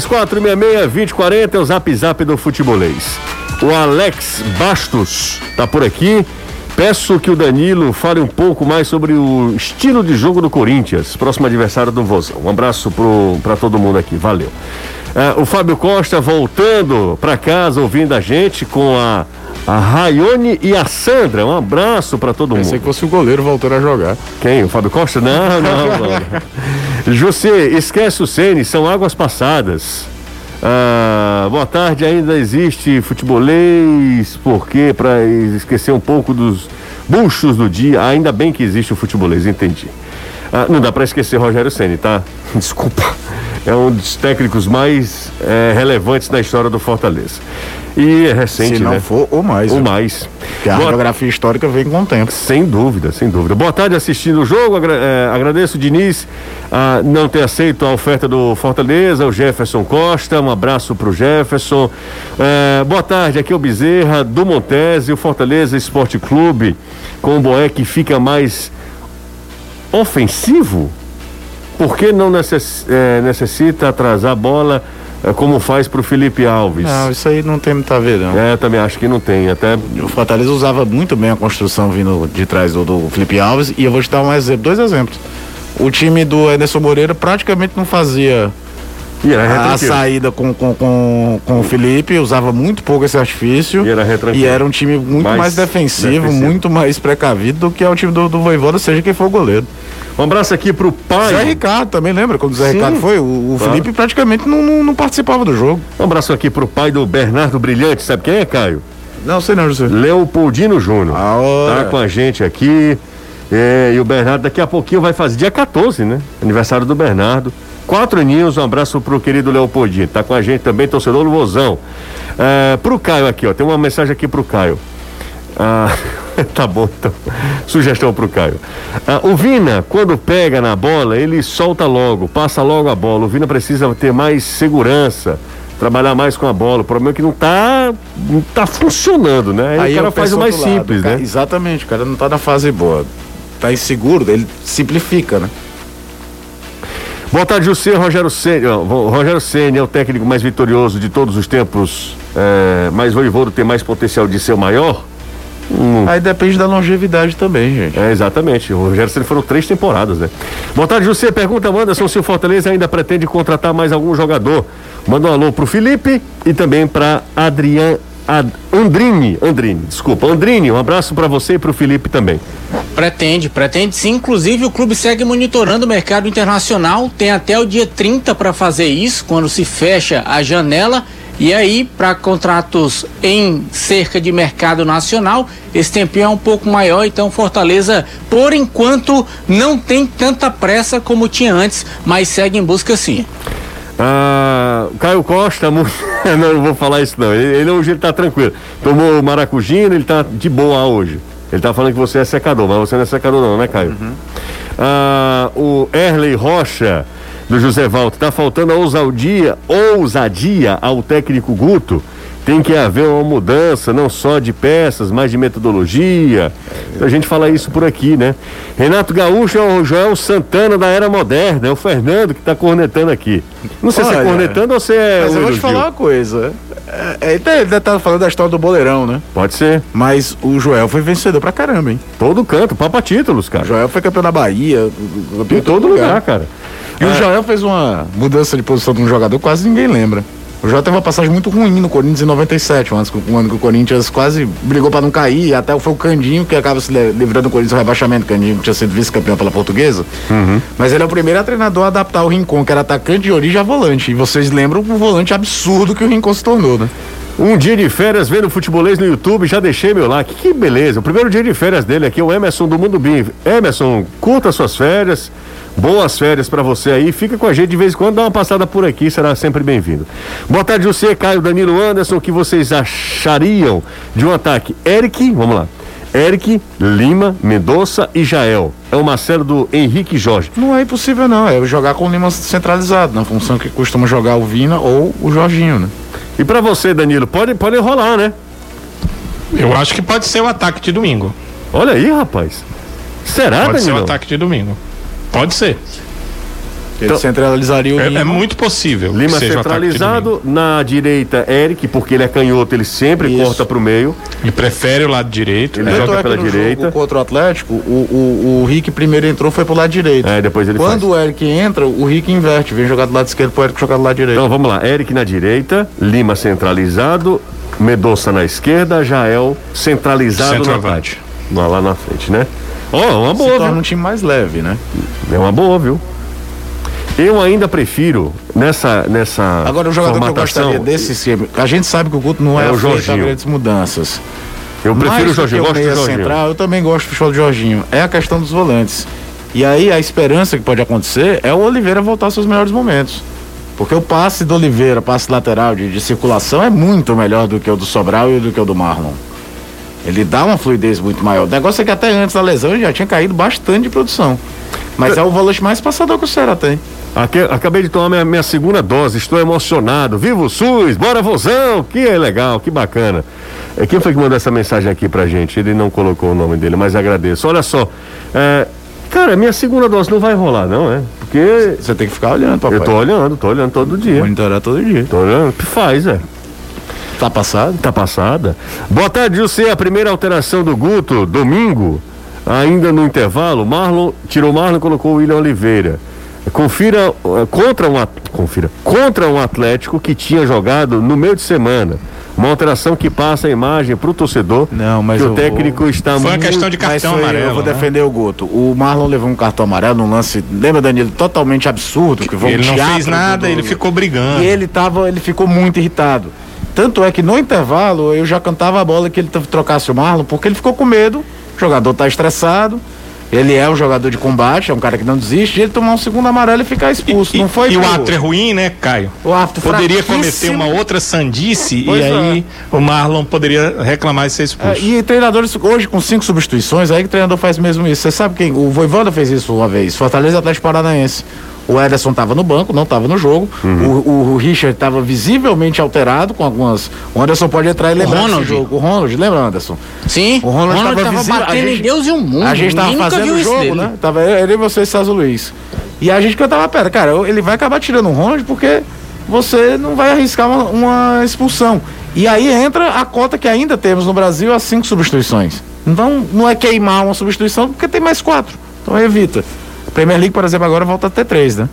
3466-2040 é o zap zap do futebolês. O Alex Bastos tá por aqui. Peço que o Danilo fale um pouco mais sobre o estilo de jogo do Corinthians, próximo adversário do Vozão. Um abraço para todo mundo aqui, valeu. Uh, o Fábio Costa voltando para casa, ouvindo a gente com a a Raione e a Sandra. Um abraço para todo Pensei mundo. Pensei que fosse o goleiro voltando a jogar. Quem? O Fábio Costa? Não, não, não. José, esquece o Sene, são águas passadas. Ah, boa tarde, ainda existe futebolês, por quê? Para esquecer um pouco dos buchos do dia. Ainda bem que existe o futebolês, entendi. Ah, não dá para esquecer Rogério Ceni, tá? Desculpa. É um dos técnicos mais é, relevantes da história do Fortaleza. E é recente, Se não né? for, ou mais. Ou mais. Porque a geografia histórica vem com o tempo. Sem dúvida, sem dúvida. Boa tarde assistindo o jogo. Agra é, agradeço Diniz a não ter aceito a oferta do Fortaleza, o Jefferson Costa. Um abraço pro Jefferson. É, boa tarde, aqui é o Bezerra, do Montese, o Fortaleza Esporte Clube, com o Boé que fica mais ofensivo? Por que não necess, é, necessita atrasar a bola? É, como faz para o Felipe Alves. Não, isso aí não tem muito a ver, não. É, também acho que não tem. Até... O Fortaleza usava muito bem a construção vindo de trás do, do Felipe Alves e eu vou te dar um exemplo, dois exemplos. O time do Anderson Moreira praticamente não fazia a saída com, com, com, com o Felipe, usava muito pouco esse artifício. E era, e era um time muito mais, mais defensivo, defensivo, muito mais precavido do que é o time do, do Voivoda, seja quem for o goleiro. Um abraço aqui pro pai. Zé Ricardo também, lembra? Quando o Zé Sim, Ricardo foi, o, o claro. Felipe praticamente não, não, não, participava do jogo. Um abraço aqui pro pai do Bernardo Brilhante, sabe quem é, Caio? Não, sei não, José. Leopoldino Júnior. Tá com a gente aqui. É, e o Bernardo daqui a pouquinho vai fazer dia 14, né? Aniversário do Bernardo. Quatro aninhos, um abraço pro querido Leopoldino. Tá com a gente também, torcedor do Vozão. É, pro Caio aqui, ó. Tem uma mensagem aqui pro Caio. Ah, tá bom, então. Sugestão pro Caio. Ah, o Vina, quando pega na bola, ele solta logo, passa logo a bola. O Vina precisa ter mais segurança, trabalhar mais com a bola. O problema é que não tá, não tá funcionando, né? Aí, Aí o cara faz o mais simples, lado, né? exatamente, o cara não tá na fase boa. Tá inseguro, ele simplifica, né? Boa tarde, José Rogério Senna. Rogério Senna é o técnico mais vitorioso de todos os tempos, é, mas o Voivodo tem mais potencial de ser o maior? Hum. Aí depende da longevidade também, gente. É, exatamente. O Rogério Senna foram três temporadas, né? Boa tarde, José. Pergunta, Anderson, se o Fortaleza ainda pretende contratar mais algum jogador. Manda um alô pro Felipe e também para Adrian Ad, Andrini, Andrini, desculpa, Andrini, um abraço para você e para o Felipe também. Pretende, pretende sim. Inclusive, o clube segue monitorando o mercado internacional. Tem até o dia 30 para fazer isso, quando se fecha a janela. E aí, para contratos em cerca de mercado nacional, esse tempinho é um pouco maior, então Fortaleza, por enquanto, não tem tanta pressa como tinha antes, mas segue em busca sim. Ah, Caio Costa, não, não vou falar isso não. Ele, ele hoje ele tá tranquilo. Tomou maracujina, ele tá de boa hoje. Ele tá falando que você é secador, mas você não é secador não, né, Caio? Uhum. Ah, o Erley Rocha do José Valdo. Tá faltando a ousadia, ousadia ao técnico Guto, tem que haver uma mudança, não só de peças, mas de metodologia. A gente fala isso por aqui, né? Renato Gaúcho é o Joel Santana da era moderna, é o Fernando que está cornetando aqui. Não sei Olha, se é cornetando ou se é. Mas eu vou te falar uma coisa. É, ele ainda tá falando da história do boleirão, né? Pode ser. Mas o Joel foi vencedor pra caramba, hein? Todo canto, papa títulos, cara. O Joel foi campeão da Bahia, campeão em todo lugar, lugar cara. E é. o Joel fez uma mudança de posição de um jogador, quase ninguém lembra. O Jota teve uma passagem muito ruim no Corinthians em 97, um ano, que o Corinthians quase brigou para não cair, até foi o Candinho que acaba se livrando do Corinthians do rebaixamento, Candinho que tinha sido vice-campeão pela portuguesa. Uhum. Mas ele é o primeiro treinador a adaptar o Rincon, que era atacante de origem a volante. E vocês lembram o volante absurdo que o Rincon se tornou, né? Um dia de férias vendo futebolês no YouTube, já deixei meu like. Que beleza. O primeiro dia de férias dele aqui é o Emerson do Mundo Bim. Emerson, curta suas férias. Boas férias para você aí. Fica com a gente de vez em quando, dá uma passada por aqui, será sempre bem-vindo. Boa tarde, você, Caio, Danilo Anderson. O que vocês achariam de um ataque? Eric, vamos lá. Eric, Lima, Mendonça e Jael. É o Marcelo do Henrique Jorge. Não é impossível, não. É jogar com o Lima centralizado, na função que costuma jogar o Vina ou o Jorginho, né? E para você, Danilo, pode, pode rolar, né? Eu acho que pode ser o ataque de domingo. Olha aí, rapaz. Será, Pode Danilo? ser o ataque de domingo. Pode ser. Ele então, centralizaria o é, Lima. É muito possível. Lima centralizado, na direita, Eric, porque ele é canhoto, ele sempre Isso. corta para o meio. Ele prefere o lado direito. Ele joga é pela direita. contra o Atlético, o, o, o Rick primeiro entrou, foi pro lado direito. É, depois ele Quando faz. o Eric entra, o Rick inverte, vem jogar do lado esquerdo pro Eric jogar do lado direito. Então vamos lá, Eric na direita, Lima centralizado, Medoça na esquerda, Jael centralizado na Lá na frente, né? Oh, uma boa. Se torna um time mais leve, né? É uma boa, viu? Eu ainda prefiro nessa nessa Agora o jogador que eu gostaria desse esquema, a gente sabe que o Guto não é, é o feito a grandes mudanças. Eu prefiro o Jorginho, gosto do Jorginho. Central, eu também gosto do show do Jorginho. É a questão dos volantes. E aí a esperança que pode acontecer é o Oliveira voltar aos seus melhores momentos. Porque o passe do Oliveira, passe lateral de, de circulação é muito melhor do que o do Sobral e do que o do Marlon. Ele dá uma fluidez muito maior. O negócio é que até antes da lesão ele já tinha caído bastante de produção. Mas é o volante mais passador que o Ceará tem. Aqui, acabei de tomar minha, minha, segunda dose, estou emocionado. Viva o SUS, bora vozão, que é legal, que bacana. É, quem foi que mandou essa mensagem aqui pra gente? Ele não colocou o nome dele, mas agradeço. Olha só, é, cara, minha segunda dose não vai rolar, não, é? Porque. Você tem que ficar olhando, papai. Eu tô olhando, tô olhando todo dia. Monitorar todo dia. Tô olhando, que faz, é. Tá passado? Tá passada. Boa tarde, José. A primeira alteração do Guto, domingo, ainda no intervalo, Marlon tirou Marlon e colocou o William Oliveira. Confira uh, contra um confira contra um Atlético que tinha jogado no meio de semana. Uma alteração que passa a imagem para o torcedor. Não, mas que o técnico vou... está Foi muito... uma questão de cartão foi, amarelo. Eu vou né? defender o Guto. O Marlon levou um cartão amarelo num lance, lembra Danilo, totalmente absurdo, que ele um não fez nada, do... ele ficou brigando. E ele tava, ele ficou muito irritado. Tanto é que no intervalo eu já cantava a bola que ele trocasse o Marlon, porque ele ficou com medo. O jogador está estressado. Ele é um jogador de combate, é um cara que não desiste, ele tomar um segundo amarelo e ficar expulso. E, não foi E o árbitro é ruim, né, Caio? O árbitro Poderia cometer uma outra sandice pois e aí é. o Marlon poderia reclamar de ser expulso. É, e treinadores hoje com cinco substituições, aí que o treinador faz mesmo isso. Você sabe quem? O Voivoda fez isso uma vez, Fortaleza Atlético Paranaense. O Ederson estava no banco, não estava no jogo. Uhum. O, o, Richard estava visivelmente alterado com algumas. O Anderson pode entrar e lembrar Ronald. jogo. O Ronald, lembra, Anderson? Sim. O Ronald estava visível... batendo gente... em Deus e o mundo. A gente estava fazendo o jogo, né? Tava ele e você e César Luiz. E a gente cantava pera, cara, ele vai acabar tirando o Ronald porque você não vai arriscar uma, uma expulsão. E aí entra a cota que ainda temos no Brasil, as cinco substituições. Então não é queimar uma substituição porque tem mais quatro. Então evita. Premier League, por exemplo, agora volta a ter três, né?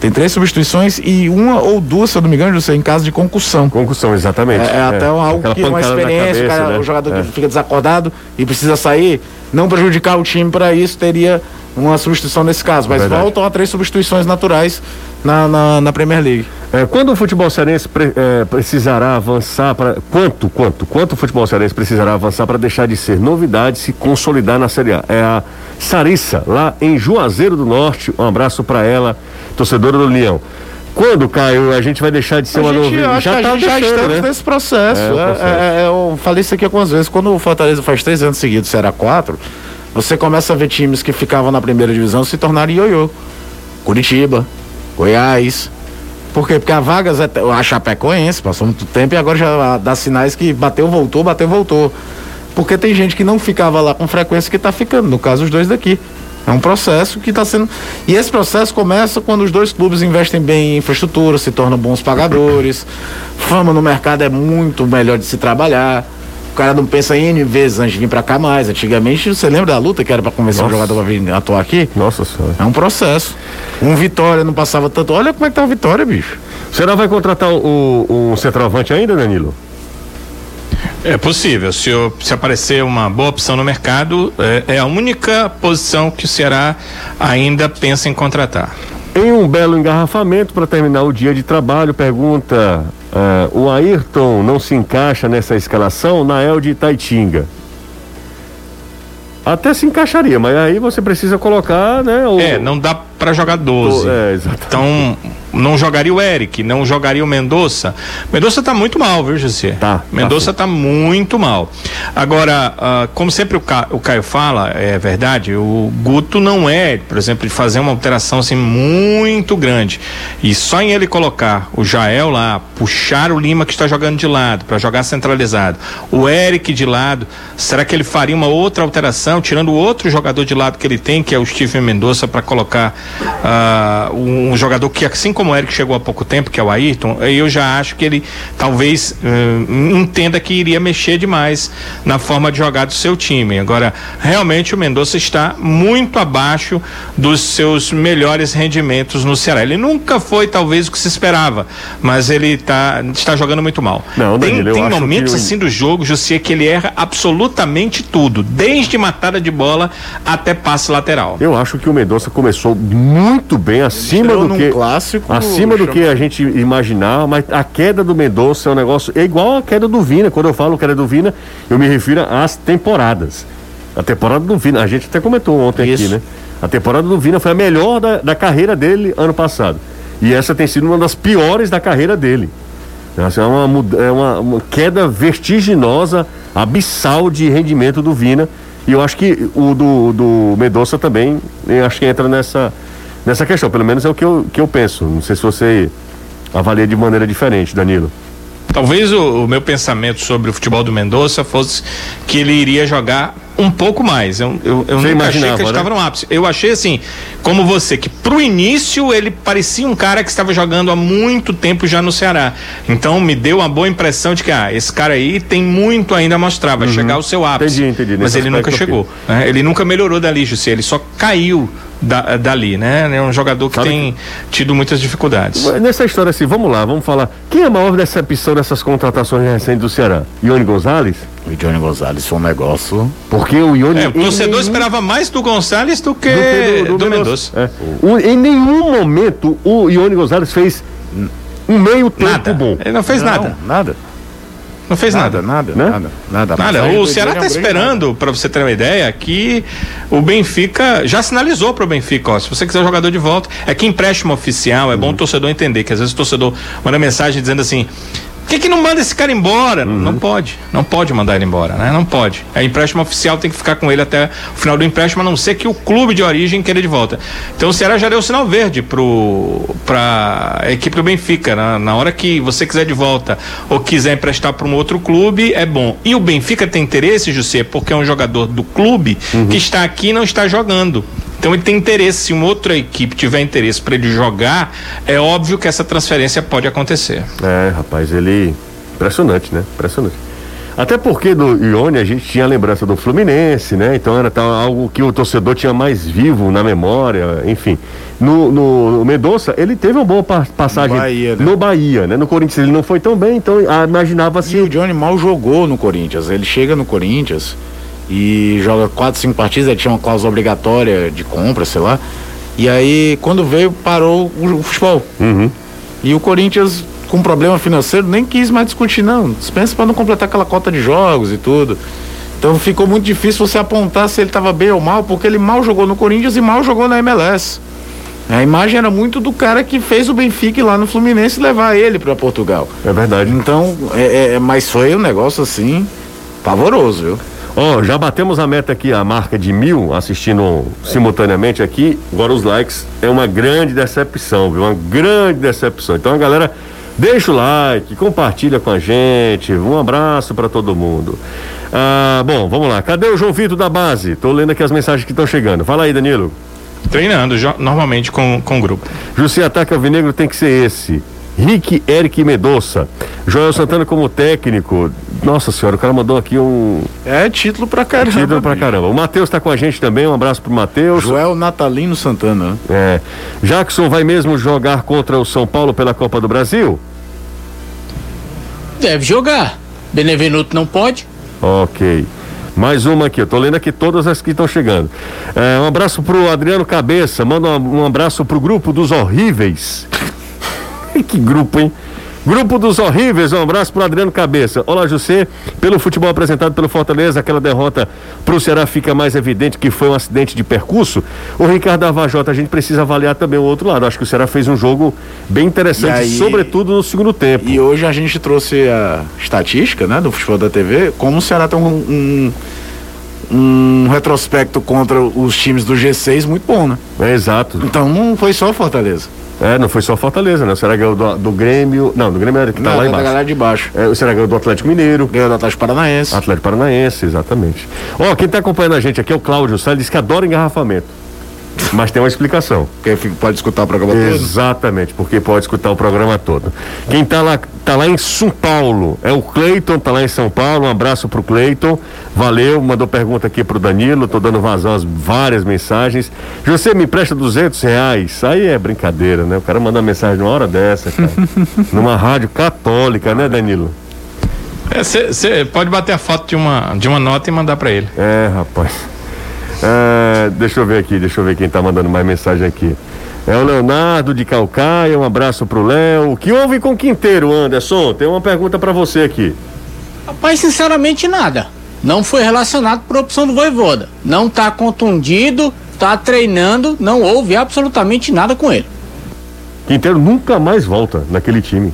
Tem três substituições e uma ou duas, se eu não me engano, em caso de concussão. Concussão, exatamente. É, é até algo Aquela que uma experiência, cabeça, cara, né? o jogador é. que fica desacordado e precisa sair, não prejudicar o time para isso, teria uma substituição nesse caso. Mas Verdade. voltam a três substituições naturais na, na, na Premier League. É, quando o futebol cearense pre, é, precisará avançar para. Quanto, quanto, quanto o futebol cearense precisará avançar para deixar de ser novidade e se consolidar na Série A? É a Sarissa, lá em Juazeiro do Norte. Um abraço para ela, torcedora do Leão. Quando, Caio, a gente vai deixar de ser a uma novidade? Já, tá já estamos né? nesse processo. É, é, processo. É, é, eu falei isso aqui algumas vezes. Quando o Fortaleza faz três anos seguidos, será quatro, você começa a ver times que ficavam na primeira divisão se tornarem ioiô. Curitiba, Goiás, Por quê? Porque a Vagas, é a Chapecoense, passou muito tempo e agora já dá sinais que bateu, voltou, bateu, voltou. Porque tem gente que não ficava lá com frequência que está ficando, no caso os dois daqui. É um processo que está sendo. E esse processo começa quando os dois clubes investem bem em infraestrutura, se tornam bons pagadores, fama no mercado é muito melhor de se trabalhar. O cara não pensa em N vezes antes de vir para cá mais. Antigamente, você lembra da luta que era para convencer Nossa. um jogador para vir atuar aqui? Nossa senhora. É um processo. Um Vitória não passava tanto. Olha como é que tá o Vitória, bicho. Será vai contratar o, o centroavante ainda, Danilo? É possível. Se, se aparecer uma boa opção no mercado, é, é, a única posição que o Ceará ainda pensa em contratar. Em um belo engarrafamento para terminar o dia de trabalho, pergunta: uh, o Ayrton não se encaixa nessa escalação? Nael de Itaitinga. Até se encaixaria, mas aí você precisa colocar, né? O... É, não dá para jogar 12. É. Então não jogaria o Eric, não jogaria o Mendonça. Mendonça tá muito mal, viu, José? Tá. Mendonça tá, tá, muito mal. Agora, uh, como sempre o, Ca, o Caio fala, é verdade, o Guto não é, por exemplo, de fazer uma alteração assim muito grande. E só em ele colocar o Jael lá, puxar o Lima que está jogando de lado, para jogar centralizado, o Eric de lado, será que ele faria uma outra alteração, tirando o outro jogador de lado que ele tem, que é o Steven Mendonça, para colocar uh, um jogador que, assim como o Eric chegou há pouco tempo, que é o Ayrton, eu já acho que ele talvez uh, entenda que iria mexer demais na forma de jogar do seu time. Agora, realmente o Mendonça está muito abaixo dos seus melhores rendimentos no Ceará. Ele nunca foi, talvez, o que se esperava, mas ele tá, está jogando muito mal. Não, tem, tem momentos assim do jogo, Jussia, que ele erra absolutamente tudo, desde matada de bola até passe lateral. Eu acho que o Mendonça começou muito bem, acima do que. clássico acima do que a gente imaginava, mas a queda do Mendonça é um negócio é igual a queda do Vina. Quando eu falo queda do Vina, eu me refiro às temporadas. A temporada do Vina, a gente até comentou ontem Isso. aqui, né? A temporada do Vina foi a melhor da, da carreira dele ano passado. E essa tem sido uma das piores da carreira dele. Essa é uma, é uma, uma queda vertiginosa, abissal de rendimento do Vina. E eu acho que o do, do Mendonça também, eu acho que entra nessa, nessa questão. Pelo menos é o que eu, que eu penso. Não sei se você avalia de maneira diferente, Danilo. Talvez o, o, meu pensamento sobre o futebol do Mendonça fosse que ele iria jogar um pouco mais. Eu, eu, eu nunca achei que ele né? estava no ápice. Eu achei assim, como você, que pro início ele parecia um cara que estava jogando há muito tempo já no Ceará. Então me deu uma boa impressão de que, ah, esse cara aí tem muito ainda a mostrar, vai uhum. chegar ao seu ápice. Entendi, entendi. Mas ele nunca chegou. Né? Ele nunca melhorou dali, Jussi, ele só caiu da, dali, né? É um jogador que Sabe tem que... tido muitas dificuldades. Nessa história assim, vamos lá, vamos falar. Quem é a maior decepção dessas contratações recentes do Ceará? Ione Gonzalez? O Ione Gonzalez foi um negócio. Porque o Ione. É, o torcedor esperava mais do Gonzalez do que do, que do, do, do Mendonça. É. O, em nenhum momento o Ione Gonzalez fez um meio tempo nada. bom. Ele não fez não, nada. Nada. Não fez nada. Nada, nada, né? nada. Nada. nada. O Ceará está esperando, para você ter uma ideia, que o Benfica já sinalizou para o Benfica, ó, se você quiser jogador de volta, é que empréstimo oficial, é bom o torcedor entender, que às vezes o torcedor manda mensagem dizendo assim, por que, que não manda esse cara embora? Uhum. Não pode. Não pode mandar ele embora, né? Não pode. É empréstimo oficial, tem que ficar com ele até o final do empréstimo, a não ser que o clube de origem queira de volta. Então o Ceará já deu o sinal verde pro, pra equipe do Benfica. Na, na hora que você quiser de volta ou quiser emprestar para um outro clube, é bom. E o Benfica tem interesse, José, porque é um jogador do clube uhum. que está aqui e não está jogando. Então ele tem interesse, se uma outra equipe tiver interesse para ele jogar, é óbvio que essa transferência pode acontecer. É, rapaz, ele. Impressionante, né? Impressionante. Até porque do Ione a gente tinha a lembrança do Fluminense, né? Então era tal, algo que o torcedor tinha mais vivo na memória, enfim. No, no, no Mendonça, ele teve uma boa passagem no Bahia, né? no Bahia, né? No Corinthians ele não foi tão bem, então ah, imaginava assim. E o Johnny mal jogou no Corinthians. Ele chega no Corinthians e joga quatro, cinco partidas, ele tinha uma cláusula obrigatória de compra, sei lá. E aí, quando veio, parou o, o futebol. Uhum. E o Corinthians, com problema financeiro, nem quis mais discutir, não. Dispensa para não completar aquela cota de jogos e tudo. Então ficou muito difícil você apontar se ele estava bem ou mal, porque ele mal jogou no Corinthians e mal jogou na MLS. A imagem era muito do cara que fez o Benfica lá no Fluminense levar ele para Portugal. É verdade. Então, é, é, mas foi um negócio assim pavoroso, viu? Ó, oh, já batemos a meta aqui, a marca de mil assistindo simultaneamente aqui. Agora os likes é uma grande decepção, viu? Uma grande decepção. Então a galera deixa o like, compartilha com a gente. Um abraço para todo mundo. Ah, bom, vamos lá. Cadê o João Vitor da base? Tô lendo aqui as mensagens que estão chegando. Fala aí, Danilo. Treinando, normalmente com, com grupo. José Ataque Alvinegro tem que ser esse. Rick Eric Medoça. Joel Santana como técnico. Nossa senhora, o cara mandou aqui um. É título pra caramba. Título pra caramba. O Matheus tá com a gente também, um abraço pro Matheus. Joel Natalino Santana. É. Jackson vai mesmo jogar contra o São Paulo pela Copa do Brasil? Deve jogar. Benevenuto não pode. Ok. Mais uma aqui, eu tô lendo aqui todas as que estão chegando. É, um abraço pro Adriano Cabeça, manda um, um abraço pro grupo dos horríveis. Que grupo, hein? Grupo dos Horríveis, um abraço para Adriano Cabeça. Olá, José. Pelo futebol apresentado pelo Fortaleza, aquela derrota para o Ceará fica mais evidente que foi um acidente de percurso. O Ricardo Avajota, a gente precisa avaliar também o outro lado. Acho que o Ceará fez um jogo bem interessante, aí, sobretudo no segundo tempo. E hoje a gente trouxe a estatística né, do futebol da TV, como o Ceará tem um, um um retrospecto contra os times do G6 muito bom, né? É, exato. Então não foi só Fortaleza. É, não foi só Fortaleza, né? O Ceará ganhou do, do Grêmio. Não, do Grêmio era que tá não, lá embaixo. Da de baixo. É, o Ceará ganhou do Atlético Mineiro. Ganhou do Atlético Paranaense. Atlético Paranaense, exatamente. Ó, quem tá acompanhando a gente aqui é o Cláudio Salles, diz que adora engarrafamento. Mas tem uma explicação. Quem pode escutar o programa todo? Exatamente, porque pode escutar o programa todo. Quem está lá, tá lá em São Paulo é o Cleiton, tá lá em São Paulo. Um abraço pro Cleiton. Valeu, mandou pergunta aqui pro Danilo. Tô dando vazão às várias mensagens. Você me empresta 200 reais? Aí é brincadeira, né? O cara manda mensagem numa hora dessa, cara. Numa rádio católica, né, Danilo? Você é, pode bater a foto de uma, de uma nota e mandar para ele. É, rapaz. É, deixa eu ver aqui, deixa eu ver quem tá mandando mais mensagem aqui. É o Leonardo de Calcaia, um abraço pro Léo. O que houve com o Quinteiro, Anderson? Tem uma pergunta para você aqui. Rapaz, sinceramente nada. Não foi relacionado por opção do Voivoda. Não tá contundido, tá treinando, não houve absolutamente nada com ele. Quinteiro nunca mais volta naquele time.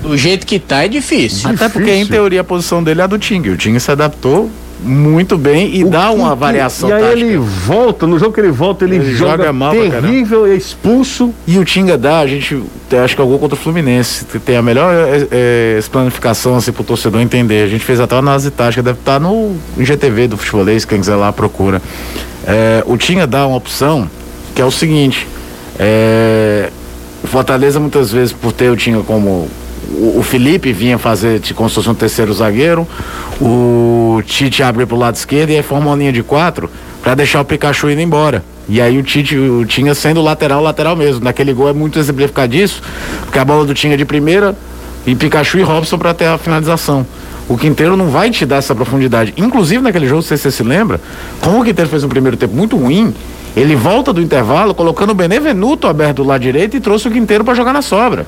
Do jeito que tá é difícil. Até porque, em teoria, a posição dele é a do Ting. O Ting se adaptou muito bem e o dá uma variação E aí tática. ele volta, no jogo que ele volta, ele, ele joga, joga mal terrível, é expulso. E o Tinga dá, a gente acho que é o gol contra o Fluminense, tem a melhor é, é, planificação assim pro torcedor entender. A gente fez até uma análise tática, deve estar tá no GTV do futebolês, quem quiser lá procura. É, o Tinga dá uma opção que é o seguinte, é, o Fortaleza muitas vezes por ter o Tinga como o, Felipe vinha fazer se fosse um terceiro zagueiro, o Tite abre pro lado esquerdo e aí forma uma linha de quatro para deixar o Pikachu indo embora. E aí o Tite o tinha sendo lateral, lateral mesmo. Naquele gol é muito exemplificar disso, porque a bola do Tinha de primeira e Pikachu e Robson para ter a finalização. O Quinteiro não vai te dar essa profundidade. Inclusive naquele jogo, se você se lembra, como o Quinteiro fez um primeiro tempo muito ruim, ele volta do intervalo colocando o Benevenuto aberto do lado direito e trouxe o Quinteiro para jogar na sobra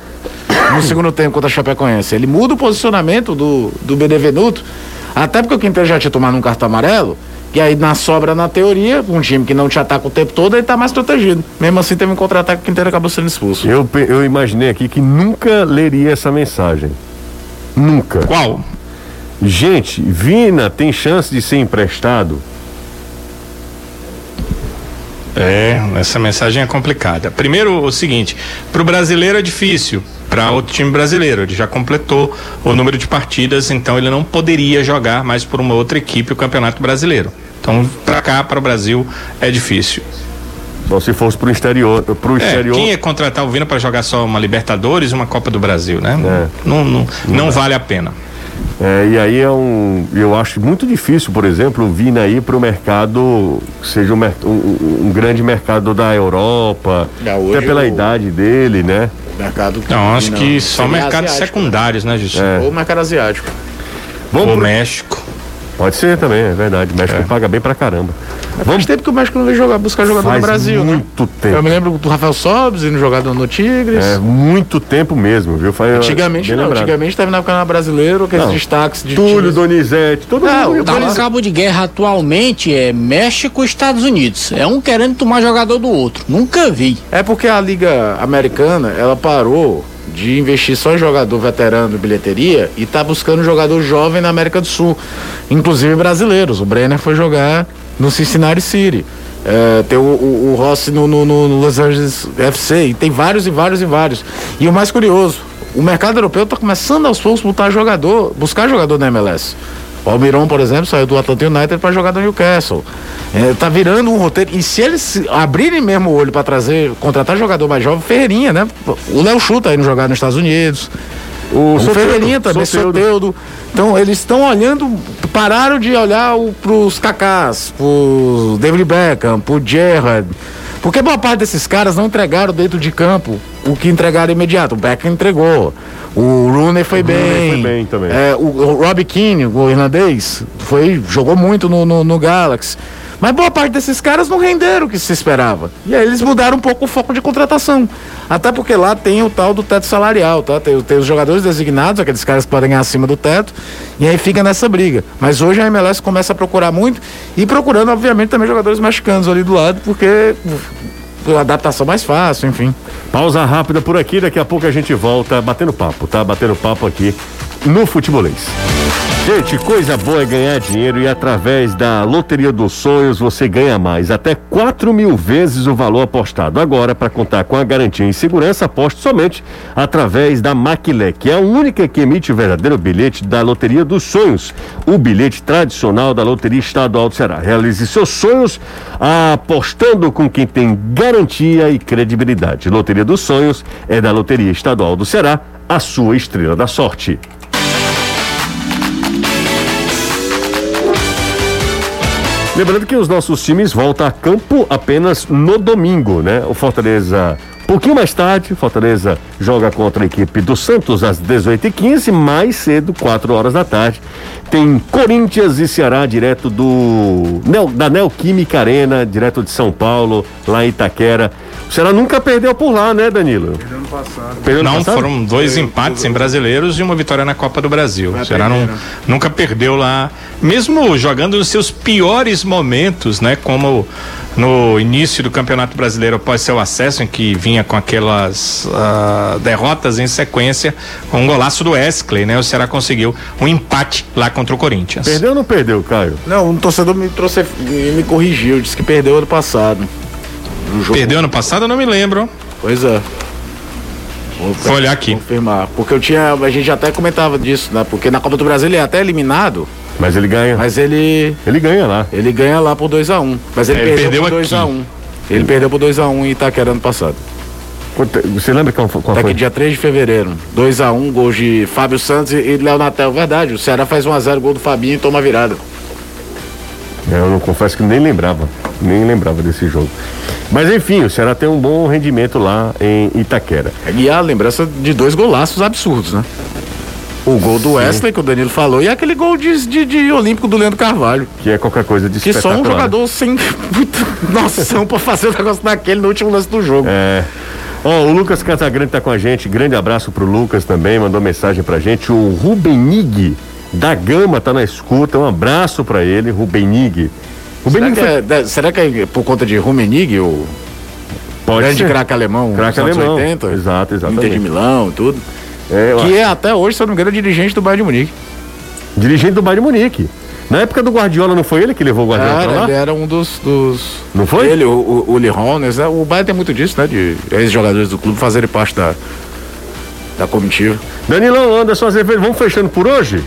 no segundo tempo contra a Chapecoense. Ele muda o posicionamento do, do Benevenuto, até porque o Quinteiro já tinha tomado um cartão amarelo, e aí na sobra, na teoria, um time que não te ataca o tempo todo, ele tá mais protegido. Mesmo assim, teve um contra-ataque, o Quinteiro acabou sendo expulso. Eu, eu imaginei aqui que nunca leria essa mensagem. Nunca. Qual? Gente, Vina tem chance de ser emprestado? É, essa mensagem é complicada. Primeiro, o seguinte: para o brasileiro é difícil, para outro time brasileiro. Ele já completou o número de partidas, então ele não poderia jogar mais por uma outra equipe o Campeonato Brasileiro. Então, para cá, para o Brasil, é difícil. Só se fosse para o exterior, pro é, exterior. Quem ia contratar o Vina para jogar só uma Libertadores, uma Copa do Brasil, né? É. Não, não, não, não vale a pena. É, e aí é um. Eu acho muito difícil, por exemplo, Vina aí para o mercado, seja um, um, um, grande mercado da Europa, até pela idade dele, né? Mercado Não, acho que só mercados secundários, né, Justin? É. Ou mercado asiático. Vamos Ou pro... México. Pode ser também, é verdade. O México é. paga bem pra caramba. Faz tempo que o México não vem jogar, buscar jogador Faz no Brasil, né? muito né? tempo. Eu me lembro do Rafael Sobes indo jogador no Tigres. É, muito tempo mesmo, viu? Foi, antigamente não, lembrado. antigamente estava na época brasileiro, aqueles não. destaques de Túlio, times. Donizete, todo não, mundo. Tá no cabo de guerra atualmente é México e Estados Unidos. É um querendo tomar jogador do outro. Nunca vi. É porque a Liga Americana, ela parou de investir só em jogador veterano e bilheteria e tá buscando jogador jovem na América do Sul, inclusive brasileiros. O Brenner foi jogar no Cincinnati City. É, tem o, o, o Rossi no, no, no, Los Angeles FC, e tem vários e vários e vários. E o mais curioso, o mercado europeu está começando aos poucos buscar jogador, buscar jogador na MLS. O Almiron, por exemplo, saiu do Atlanta United para jogar no Newcastle. É, tá virando um roteiro. E se eles abrirem mesmo o olho para trazer, contratar jogador mais jovem, Ferreirinha, né? O Léo Chu tá indo jogar nos Estados Unidos. O, o Ferreirinha também, Soteudo. Soteudo. Então, eles estão olhando, pararam de olhar para os Cacás, pro David Beckham, pro Gerrard. Porque boa parte desses caras não entregaram dentro de campo o que entregaram imediato. O Beckham entregou. O Rooney foi o bem. Rooney foi bem também. É, o, o Rob Keane, o irlandês, foi, jogou muito no, no, no Galaxy. Mas boa parte desses caras não renderam o que se esperava. E aí eles mudaram um pouco o foco de contratação. Até porque lá tem o tal do teto salarial, tá? Tem, tem os jogadores designados, aqueles caras que podem ganhar acima do teto, e aí fica nessa briga. Mas hoje a MLS começa a procurar muito e procurando, obviamente, também jogadores mexicanos ali do lado, porque adaptação mais fácil, enfim. Pausa rápida por aqui, daqui a pouco a gente volta batendo papo, tá? Batendo papo aqui no Futebolês. Gente, coisa boa é ganhar dinheiro e através da Loteria dos Sonhos você ganha mais, até 4 mil vezes o valor apostado. Agora, para contar com a garantia e segurança, aposte somente através da Maquilé, que é a única que emite o verdadeiro bilhete da Loteria dos Sonhos, o bilhete tradicional da Loteria Estadual do Ceará. Realize seus sonhos apostando com quem tem garantia e credibilidade. Loteria dos Sonhos é da Loteria Estadual do Ceará, a sua estrela da sorte. Lembrando que os nossos times voltam a campo apenas no domingo, né? O Fortaleza, um pouquinho mais tarde, Fortaleza joga contra a equipe do Santos às 18h15, mais cedo, 4 horas da tarde. Tem Corinthians e Ceará direto do da Neoquímica Arena, direto de São Paulo, lá em Itaquera. O Ceará nunca perdeu por lá, né, Danilo? Perdeu ano passado. Perdeu não, passado? foram dois perdeu, empates em brasileiros e uma vitória na Copa do Brasil. o Ceará não, nunca perdeu lá, mesmo jogando nos seus piores momentos, né? Como no início do Campeonato Brasileiro após seu acesso, em que vinha com aquelas uh, derrotas em sequência, com um golaço do Esclay, né? O Ceará conseguiu um empate lá contra o Corinthians. Perdeu ou não perdeu, Caio? Não, um torcedor me trouxe, me corrigiu, disse que perdeu ano passado. Perdeu ano passado? Eu não me lembro. Pois é. Vou, Vou olhar aqui. Confirmar. Porque eu tinha. A gente até comentava disso, né? Porque na Copa do Brasil ele é até eliminado. Mas ele ganha. Mas ele. Ele ganha lá. Ele ganha lá por 2x1. Um. Mas ele, é, perdeu, perdeu por 2x1. Um. Ele perdeu por 2x1 um em Itaquera ano passado. Você lembra qual, qual Daqui foi? dia 3 de fevereiro. 2x1, um, gols de Fábio Santos e Léo Natel. Verdade, o Ceará faz 1x0, gol do Fabinho e toma virada. É, eu não confesso que nem lembrava, nem lembrava desse jogo. Mas enfim, o Ceará tem um bom rendimento lá em Itaquera. E a lembrança de dois golaços absurdos, né? O gol do Wesley, que o Danilo falou, e aquele gol de, de, de, Olímpico do Leandro Carvalho. Que é qualquer coisa de Que só um jogador sem muita noção pra fazer o negócio daquele no último lance do jogo. É. Ó, oh, o Lucas Casagrande tá com a gente. Grande abraço pro Lucas também, mandou mensagem pra gente. O Rubenig da Gama tá na escuta. Um abraço para ele, Rubenig. Rubenig será, foi... que é, será que é por conta de Rubenig, o Pode grande craque alemão, craque alemão. 80? Exato, exatamente. Inter de Milão, tudo. É, que acho. é até hoje, se eu não me engano, dirigente do Bayern de Munique. Dirigente do Bayern de Munique. Na época do Guardiola, não foi ele que levou o Guardiola era, lá? Ele era um dos. dos... Não foi? Ele, o, o, o Lee Hones, né? O tem muito disso, né? De ex-jogadores do clube fazerem parte da, da comitiva. Danilão, Anderson vamos fechando por hoje?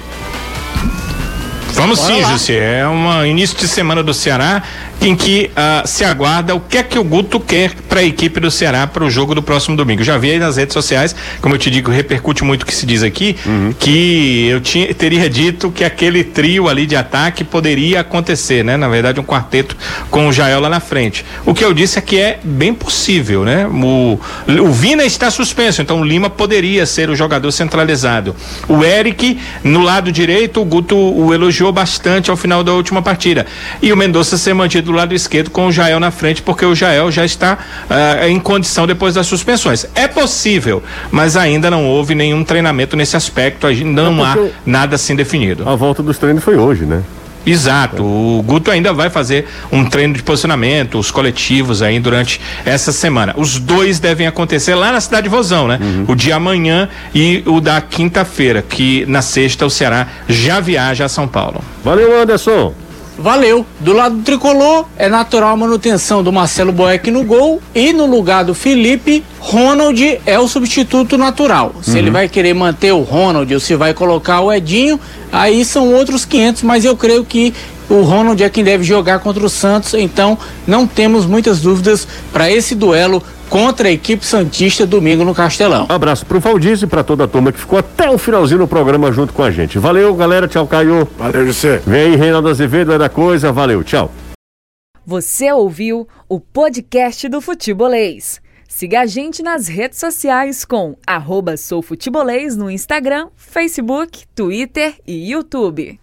Vamos Bora sim, José. É um início de semana do Ceará em que uh, se aguarda o que é que o Guto quer para a equipe do Ceará para o jogo do próximo domingo. Já vi aí nas redes sociais, como eu te digo, repercute muito o que se diz aqui, uhum. que eu tinha, teria dito que aquele trio ali de ataque poderia acontecer, né? Na verdade, um quarteto com o Jael lá na frente. O que eu disse é que é bem possível, né? O, o Vina está suspenso, então o Lima poderia ser o jogador centralizado. O Eric, no lado direito, o Guto o elogiou bastante ao final da última partida. E o Mendonça ser mantido do lado esquerdo com o Jael na frente, porque o Jael já está uh, em condição depois das suspensões. É possível, mas ainda não houve nenhum treinamento nesse aspecto, não é há nada assim definido. A volta dos treinos foi hoje, né? Exato. O Guto ainda vai fazer um treino de posicionamento, os coletivos aí durante essa semana. Os dois devem acontecer lá na cidade de Vozão, né? Uhum. O de amanhã e o da quinta-feira, que na sexta o Ceará já viaja a São Paulo. Valeu, Anderson. Valeu. Do lado do tricolor, é natural a manutenção do Marcelo Boeck no gol e no lugar do Felipe, Ronald é o substituto natural. Se uhum. ele vai querer manter o Ronald ou se vai colocar o Edinho, aí são outros 500, mas eu creio que o Ronald é quem deve jogar contra o Santos, então não temos muitas dúvidas para esse duelo contra a equipe Santista domingo no Castelão. Abraço pro Valdir e pra toda a turma que ficou até o finalzinho do programa junto com a gente. Valeu, galera. Tchau, Caio. Valeu, José. Vem aí, Reinaldo Azevedo, é da coisa. Valeu, tchau. Você ouviu o podcast do Futebolês. Siga a gente nas redes sociais com arroba soufutebolês no Instagram, Facebook, Twitter e YouTube.